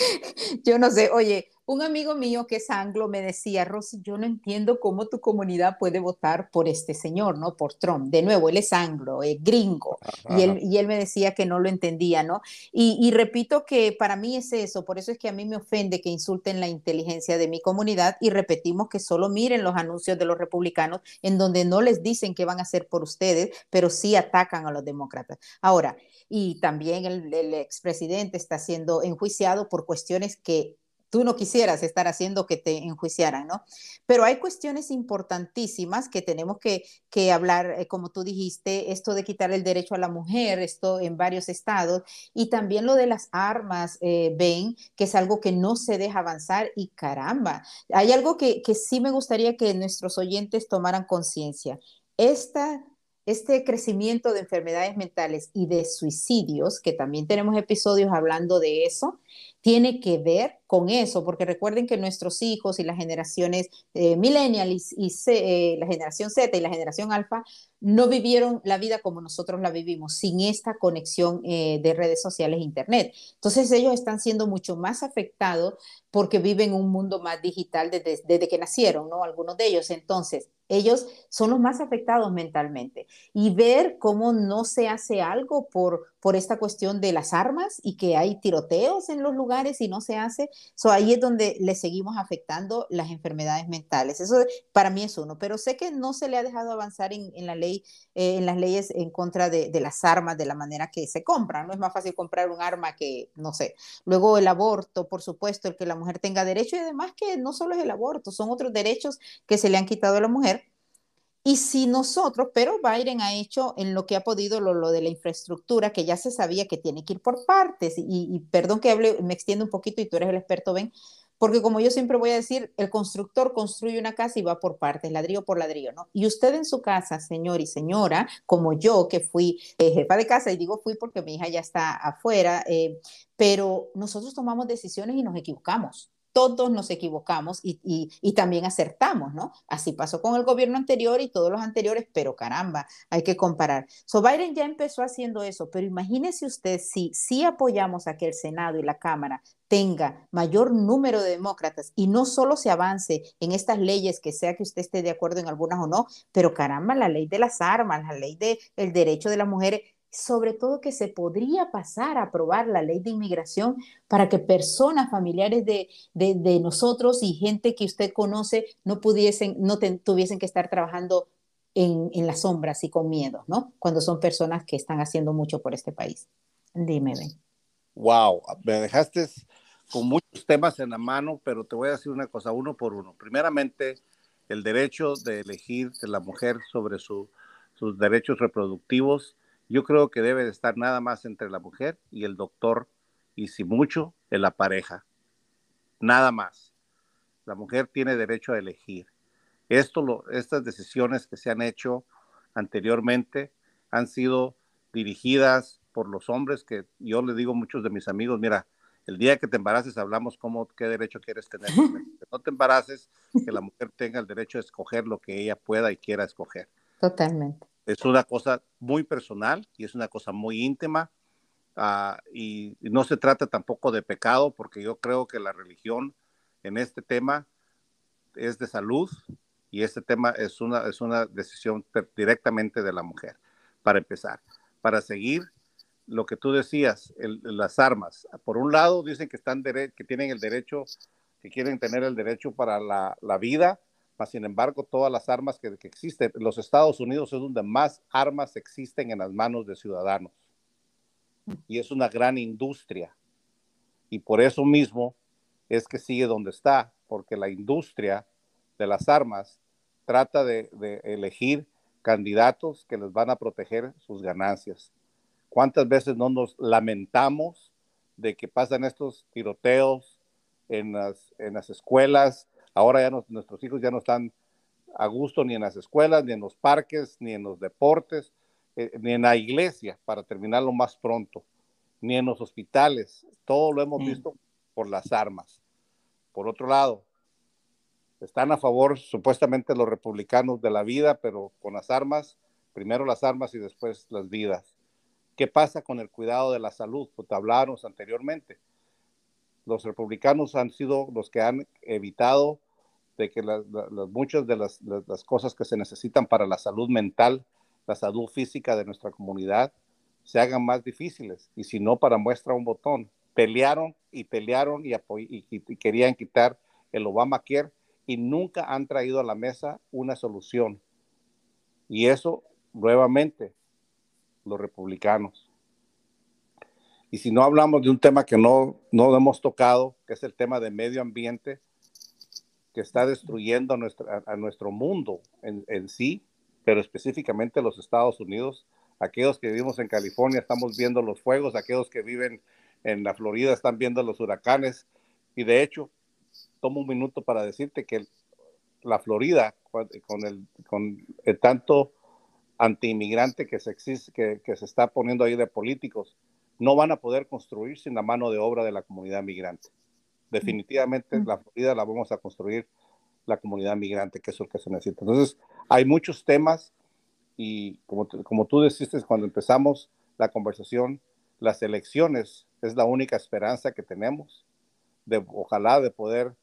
yo no sé, oye, un amigo mío que es anglo me decía, Rosy, yo no entiendo cómo tu comunidad puede votar por este señor, ¿no? Por Trump. De nuevo, él es anglo, es gringo. Y él, y él me decía que no lo entendía, ¿no? Y, y repito que para mí es eso, por eso es que a mí me ofende que insulten la inteligencia de mi comunidad y repetimos que solo miren los anuncios de los republicanos en donde no les dicen qué van a hacer por ustedes, pero sí atacan a los demócratas. Ahora, y también el, el expresidente está siendo enjuiciado por cuestiones que tú no quisieras estar haciendo que te enjuiciaran, ¿no? Pero hay cuestiones importantísimas que tenemos que, que hablar, eh, como tú dijiste, esto de quitar el derecho a la mujer, esto en varios estados, y también lo de las armas, eh, ven, que es algo que no se deja avanzar y caramba, hay algo que, que sí me gustaría que nuestros oyentes tomaran conciencia. Esta este crecimiento de enfermedades mentales y de suicidios, que también tenemos episodios hablando de eso, tiene que ver con eso, porque recuerden que nuestros hijos y las generaciones eh, millennials y, eh, la generación Z y la generación alfa no vivieron la vida como nosotros la vivimos, sin esta conexión eh, de redes sociales e internet. Entonces ellos están siendo mucho más afectados porque viven un mundo más digital desde, desde que nacieron, ¿no? Algunos de ellos. Entonces, ellos son los más afectados mentalmente. Y ver cómo no se hace algo por, por esta cuestión de las armas y que hay tiroteos en los lugares y no se hace, so, ahí es donde le seguimos afectando las enfermedades mentales. Eso para mí es uno, pero sé que no se le ha dejado avanzar en, la ley, eh, en las leyes en contra de, de, las armas de la manera que se compran. No es más fácil comprar un arma que, no sé. Luego el aborto, por supuesto, el que la mujer tenga derecho y además que no solo es el aborto, son otros derechos que se le han quitado a la mujer y si nosotros, pero Biden ha hecho en lo que ha podido lo, de la infraestructura, que ya se sabía que tiene que ir por partes, y, perdón que hable, me extiendo un poquito y tú eres el experto, Ben, porque como yo siempre voy a decir, el constructor construye una casa y va por partes, ladrillo por ladrillo, ¿no? Y usted en su casa, señor y señora, como yo que fui eh, jefa de casa, y digo fui porque mi hija ya está afuera, eh, pero nosotros tomamos decisiones y nos equivocamos todos nos equivocamos y, también acertamos, ¿no? Así pasó con el gobierno anterior y todos los anteriores, pero caramba, hay que comparar. So Biden ya empezó haciendo eso, pero imagínese usted si, si apoyamos a que el Senado y la Cámara tenga mayor número de demócratas y no solo se avance en estas leyes, que sea que usted esté de acuerdo en algunas o no, pero caramba, la ley de las armas, la ley del el derecho de las mujeres, sobre todo que se podría pasar a aprobar la ley de inmigración para que personas familiares de, de, nosotros y gente que usted conoce no pudiesen, no tuviesen que estar trabajando en, en, las sombras y con miedo, ¿no? Cuando son personas que están haciendo mucho por este país. Dime, Ben. Wow, me dejaste con muchos temas en la mano, pero te voy a decir una cosa, uno por uno. Primeramente, el derecho de elegir de la mujer sobre su, sus derechos reproductivos yo creo que debe de estar nada más entre la mujer y el doctor y si mucho en la pareja. Nada más. La mujer tiene derecho a elegir. Esto lo, estas decisiones que se han hecho anteriormente han sido dirigidas por los hombres que yo le digo a muchos de mis amigos, mira, el día que te embaraces hablamos cómo, qué derecho quieres tener. no te embaraces, que la mujer tenga el derecho a escoger lo que ella pueda y quiera escoger. Totalmente es una cosa muy personal y es una cosa muy íntima uh, y, no se trata tampoco de pecado porque yo creo que la religión en este tema es de salud y este tema es una, es una decisión directamente de la mujer, para empezar. Para seguir lo que tú decías, las armas. Por un lado dicen que, están que tienen el derecho, que quieren tener el derecho para la, la vida, sin embargo, todas las armas que, que existen, los Estados Unidos es donde más armas existen en las manos de ciudadanos. Y es una gran industria. Y por eso mismo es que sigue donde está, porque la industria de las armas trata de, de elegir candidatos que les van a proteger sus ganancias. ¿Cuántas veces no nos lamentamos de que pasan estos tiroteos en las, en las escuelas, Ahora ya nuestros hijos ya no están a gusto ni en las escuelas, ni en los parques, ni en los deportes, eh, ni en la iglesia, para terminarlo más pronto, ni en los hospitales. Todo lo hemos mm. visto por las armas. Por otro lado, están a favor supuestamente los republicanos de la vida, pero con las armas, primero las armas y después las vidas. ¿Qué pasa con el cuidado de la salud? Pues hablábamos anteriormente los republicanos han sido los que han evitado de que muchas de las, cosas que se necesitan para la salud mental, la salud física de nuestra comunidad, se hagan más difíciles. Y si no, para muestra un botón. Pelearon y pelearon y, y querían quitar el Obamacare y nunca han traído a la mesa una solución. Y eso, nuevamente, los republicanos. Y si no hablamos de un tema que no, no hemos tocado, que es el tema de medio ambiente, que está destruyendo a, a nuestro mundo en, sí, pero específicamente los Estados Unidos. Aquellos que vivimos en California estamos viendo los fuegos, aquellos que viven en la Florida están viendo los huracanes. Y de hecho, tomo un minuto para decirte que la Florida, con el, con el tanto antiinmigrante que que, que se está poniendo ahí de políticos, no van a poder construir sin la mano de obra de la comunidad migrante. Definitivamente la Florida la vamos a construir la comunidad migrante, que es lo que se necesita. Entonces, hay muchos temas y como, como tú deciste cuando empezamos la conversación, las elecciones es la única esperanza que tenemos de ojalá de poder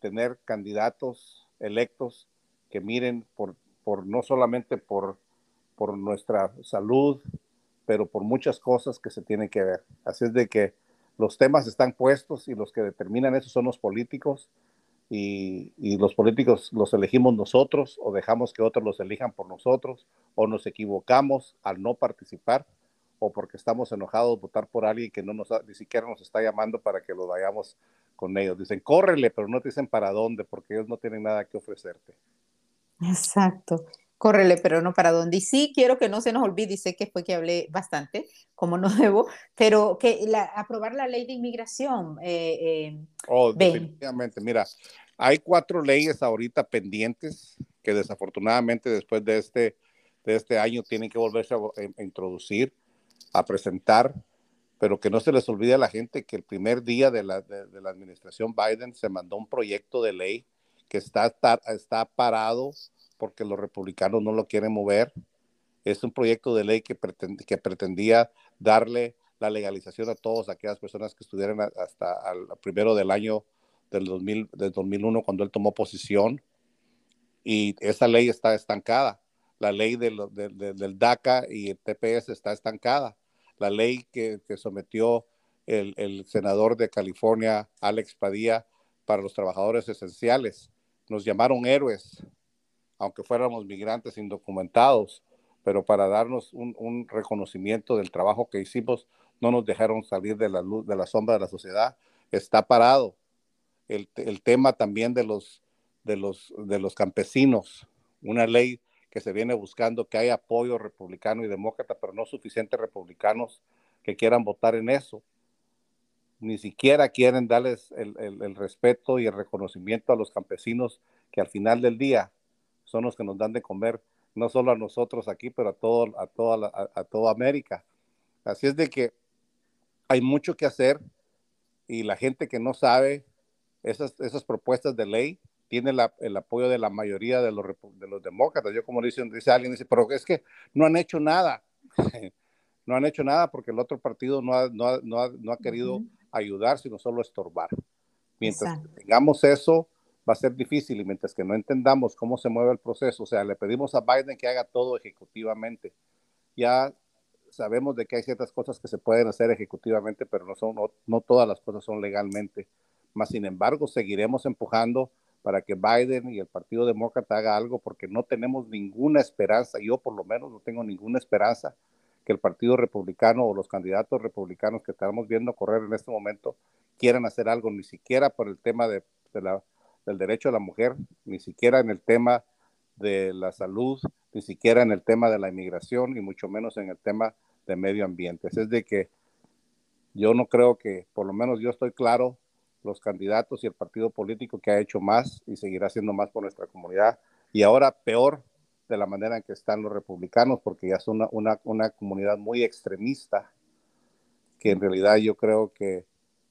tener candidatos electos que miren por, por no solamente por, por nuestra salud, pero por muchas cosas que se tienen que ver. Así es de que los temas están puestos y los que determinan eso son los políticos y, y, los políticos los elegimos nosotros o dejamos que otros los elijan por nosotros o nos equivocamos al no participar o porque estamos enojados votar por alguien que no nos ni siquiera nos está llamando para que lo vayamos con ellos. Dicen, córrele, pero no te dicen para dónde porque ellos no tienen nada que ofrecerte. Exacto córrele, pero no para dónde. Y sí, quiero que no se nos olvide, y sé que fue que hablé bastante, como no debo, pero que la, aprobar la ley de inmigración. Eh, eh, oh, definitivamente. Mira, hay cuatro leyes ahorita pendientes que desafortunadamente después de este, de este año tienen que volverse a, a introducir, a presentar pero que no se les olvide a la gente que el primer día de la, de, la administración Biden se mandó un proyecto de ley que está, está, está parado porque los republicanos no lo quieren mover. Es un proyecto de ley que, que pretendía darle la legalización a todas aquellas personas que estuvieran hasta el primero del año del, 2000, del 2001 cuando él tomó posición. Y esa ley está estancada. La ley del DACA y el TPS está estancada. La ley que, que sometió el, el senador de California, Alex Padilla, para los trabajadores esenciales. Nos llamaron héroes aunque fuéramos migrantes indocumentados, pero para darnos un, reconocimiento del trabajo que hicimos, no nos dejaron salir de la luz, de la sombra de la sociedad. Está parado. El, tema también de los, de, los, de los campesinos, una ley que se viene buscando que haya apoyo republicano y demócrata, pero no suficientes republicanos que quieran votar en eso. Ni siquiera quieren darles el respeto y el reconocimiento a los campesinos que al final del día son los que nos dan de comer, no solo a nosotros aquí, pero a, todo, a, toda, a, toda América. Así es de que hay mucho que hacer y la gente que no sabe esas, esas propuestas de ley tiene el apoyo de la mayoría de los, de los demócratas. Yo como dice, dice alguien, dice, pero es que no han hecho nada. no han hecho nada porque el otro partido no ha, no no no ha querido ayudar, sino solo estorbar. Mientras tengamos eso, va a ser difícil y mientras que no entendamos cómo se mueve el proceso, o sea, le pedimos a Biden que haga todo ejecutivamente. Ya sabemos de que hay ciertas cosas que se pueden hacer ejecutivamente, pero no, son, no, todas las cosas son legalmente. Más sin embargo, seguiremos empujando para que Biden y el Partido Demócrata haga algo porque no tenemos ninguna esperanza, yo por lo menos no tengo ninguna esperanza que el Partido Republicano o los candidatos republicanos que estamos viendo correr en este momento quieran hacer algo, ni siquiera por el tema de, de la del derecho a la mujer, ni siquiera en el tema de la salud, ni siquiera en el tema de la inmigración y mucho menos en el tema de medio ambiente. Es de que yo no creo que, por lo menos yo estoy claro, los candidatos y el partido político que ha hecho más y seguirá haciendo más por nuestra comunidad y ahora peor de la manera en que están los republicanos porque ya son una, una comunidad muy extremista que en realidad yo creo que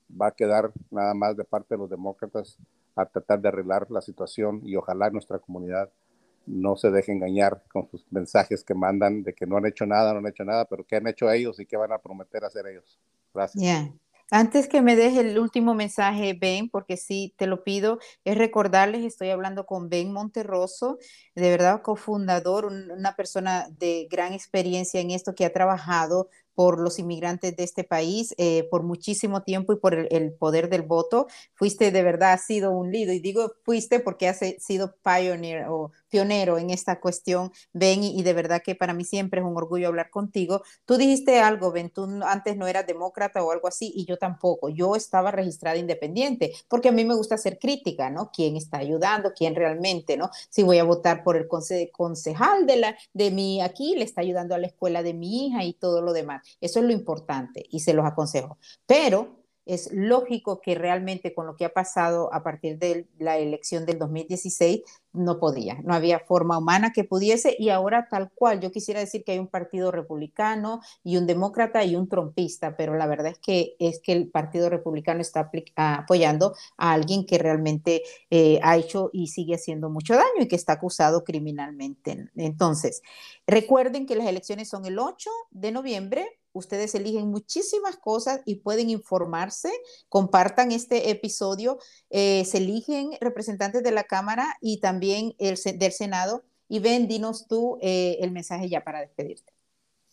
va a quedar nada más de parte de los demócratas a tratar de arreglar la situación y ojalá nuestra comunidad no se deje engañar con sus mensajes que mandan de que no han hecho nada, no han hecho nada, pero qué han hecho ellos y qué van a prometer hacer ellos. Gracias. Antes que me deje el último mensaje, Ben, porque sí te lo pido, es recordarles, estoy hablando con Ben Monterroso, de verdad cofundador, una persona de gran experiencia en esto que ha trabajado por los inmigrantes de este país eh, por muchísimo tiempo y por el, poder del voto. Fuiste de verdad, has sido un líder, y digo fuiste porque has sido pioneer o pionero en esta cuestión, Ben, y, de verdad que para mí siempre es un orgullo hablar contigo. Tú dijiste algo, Ben, tú antes no eras demócrata o algo así, y yo tampoco. Yo estaba registrada independiente, porque a mí me gusta ser crítica, ¿no? ¿Quién está ayudando? ¿Quién realmente, ¿no? Si voy a votar por el concejal de, la, de mi aquí, le está ayudando a la escuela de mi hija y todo lo demás. Eso es lo importante y se los aconsejo. Pero es lógico que realmente con lo que ha pasado a partir de la elección del 2016 no podía, no había forma humana que pudiese y ahora tal cual, yo quisiera decir que hay un partido republicano y un demócrata y un trompista, pero la verdad es que es que el partido republicano está apoyando a alguien que realmente eh, ha hecho y sigue haciendo mucho daño y que está acusado criminalmente. Entonces, recuerden que las elecciones son el 8 de noviembre Ustedes eligen muchísimas cosas y pueden informarse. Compartan este episodio. Eh, se eligen representantes de la Cámara y también el, del Senado. Y ven, dinos tú eh, el mensaje ya para despedirte.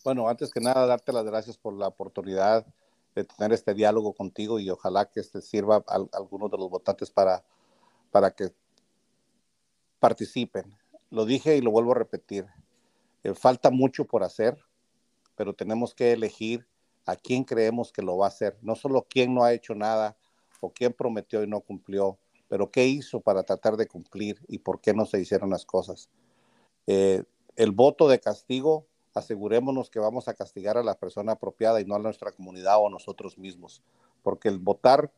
Bueno, antes que nada, darte las gracias por la oportunidad de tener este diálogo contigo y ojalá que este sirva a, algunos de los votantes para, para que participen. Lo dije y lo vuelvo a repetir. Eh, falta mucho por hacer pero tenemos que elegir a quién creemos que lo va a hacer, no solo quién no ha hecho nada o quién prometió y no cumplió, pero qué hizo para tratar de cumplir y por qué no se hicieron las cosas. Eh, el voto de castigo, asegurémonos que vamos a castigar a la persona apropiada y no a nuestra comunidad o a nosotros mismos, porque el votar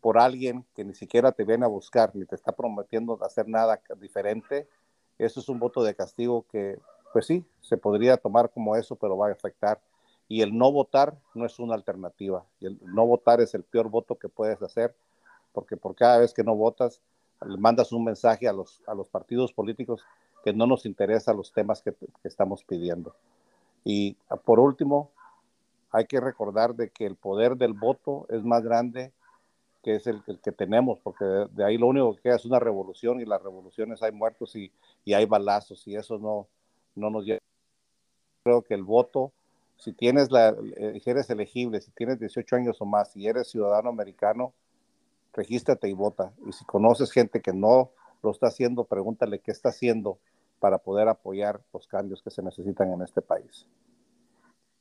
por alguien que ni siquiera te viene a buscar ni te está prometiendo hacer nada diferente, eso es un voto de castigo que pues sí, se podría tomar como eso, pero va a afectar. Y el no votar no es una alternativa. Y el no votar es el peor voto que puedes hacer, porque por cada vez que no votas, le mandas un mensaje a los, a los partidos políticos que no nos interesan los temas que, estamos pidiendo. Y por último, hay que recordar de que el poder del voto es más grande que es el, que tenemos, porque de, ahí lo único que queda es una revolución y las revoluciones hay muertos y, y hay balazos y eso no, no nos lleva. Creo que el voto, si tienes la, eh, eres elegible, si tienes 18 años o más, si eres ciudadano americano, regístrate y vota. Y si conoces gente que no lo está haciendo, pregúntale qué está haciendo para poder apoyar los cambios que se necesitan en este país.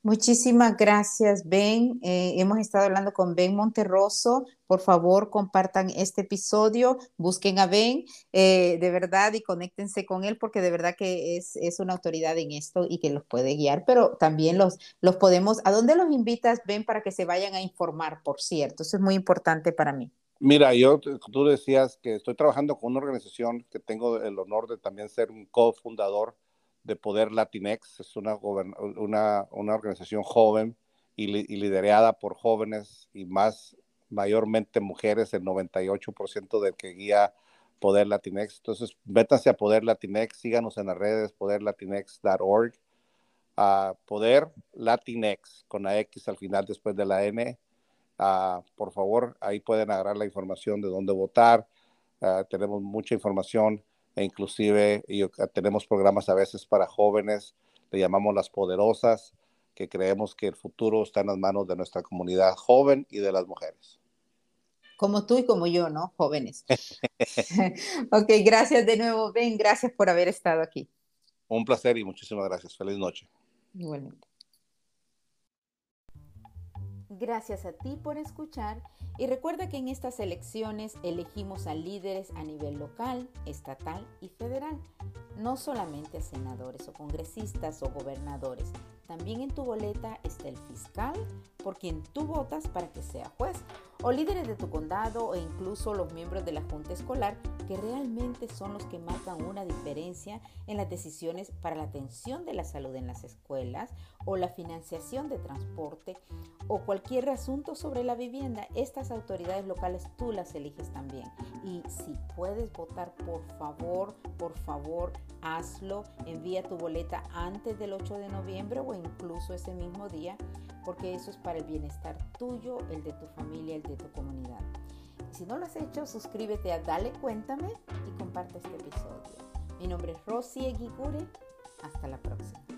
Muchísimas gracias, Ben. Eh, hemos estado hablando con Ben Monterroso. Por favor, compartan este episodio, busquen a Ben eh, de verdad y conéctense con él porque de verdad que es, es, una autoridad en esto y que los puede guiar, pero también los, los podemos... ¿A dónde los invitas, Ben, para que se vayan a informar, por cierto? Eso es muy importante para mí. Mira, yo, tú decías que estoy trabajando con una organización que tengo el honor de también ser un cofundador de Poder Latinex. Es una, una, una organización joven y, liderada por jóvenes y más mayormente mujeres, el 98% del que guía Poder Latinex. Entonces, métanse a Poder Latinex, síganos en las redes poderlatinex.org. a Poder Latinex, con la X al final después de la N. por favor, ahí pueden agarrar la información de dónde votar. Ah, tenemos mucha información e inclusive tenemos programas a veces para jóvenes, le llamamos las poderosas, que creemos que el futuro está en las manos de nuestra comunidad joven y de las mujeres. Como tú y como yo, ¿no? Jóvenes. ok, gracias de nuevo, Ben, gracias por haber estado aquí. Un placer y muchísimas gracias. Feliz noche. Igualmente. Gracias a ti por escuchar y recuerda que en estas elecciones elegimos a líderes a nivel local, estatal y federal, no solamente a senadores o congresistas o gobernadores. También en tu boleta está el fiscal, por quien tú votas para que sea juez, o líderes de tu condado o incluso los miembros de la junta escolar, que realmente son los que marcan una diferencia en las decisiones para la atención de la salud en las escuelas o la financiación de transporte o cualquier asunto sobre la vivienda. Estas autoridades locales tú las eliges también. Y si puedes votar, por favor, por favor, hazlo. Envía tu boleta antes del 8 de noviembre o incluso ese mismo día porque eso es para el bienestar tuyo, el de tu familia, el de tu comunidad. Si no lo has hecho, suscríbete a Dale Cuéntame y comparte este episodio. Mi nombre es Rosy Eguigure. Hasta la próxima.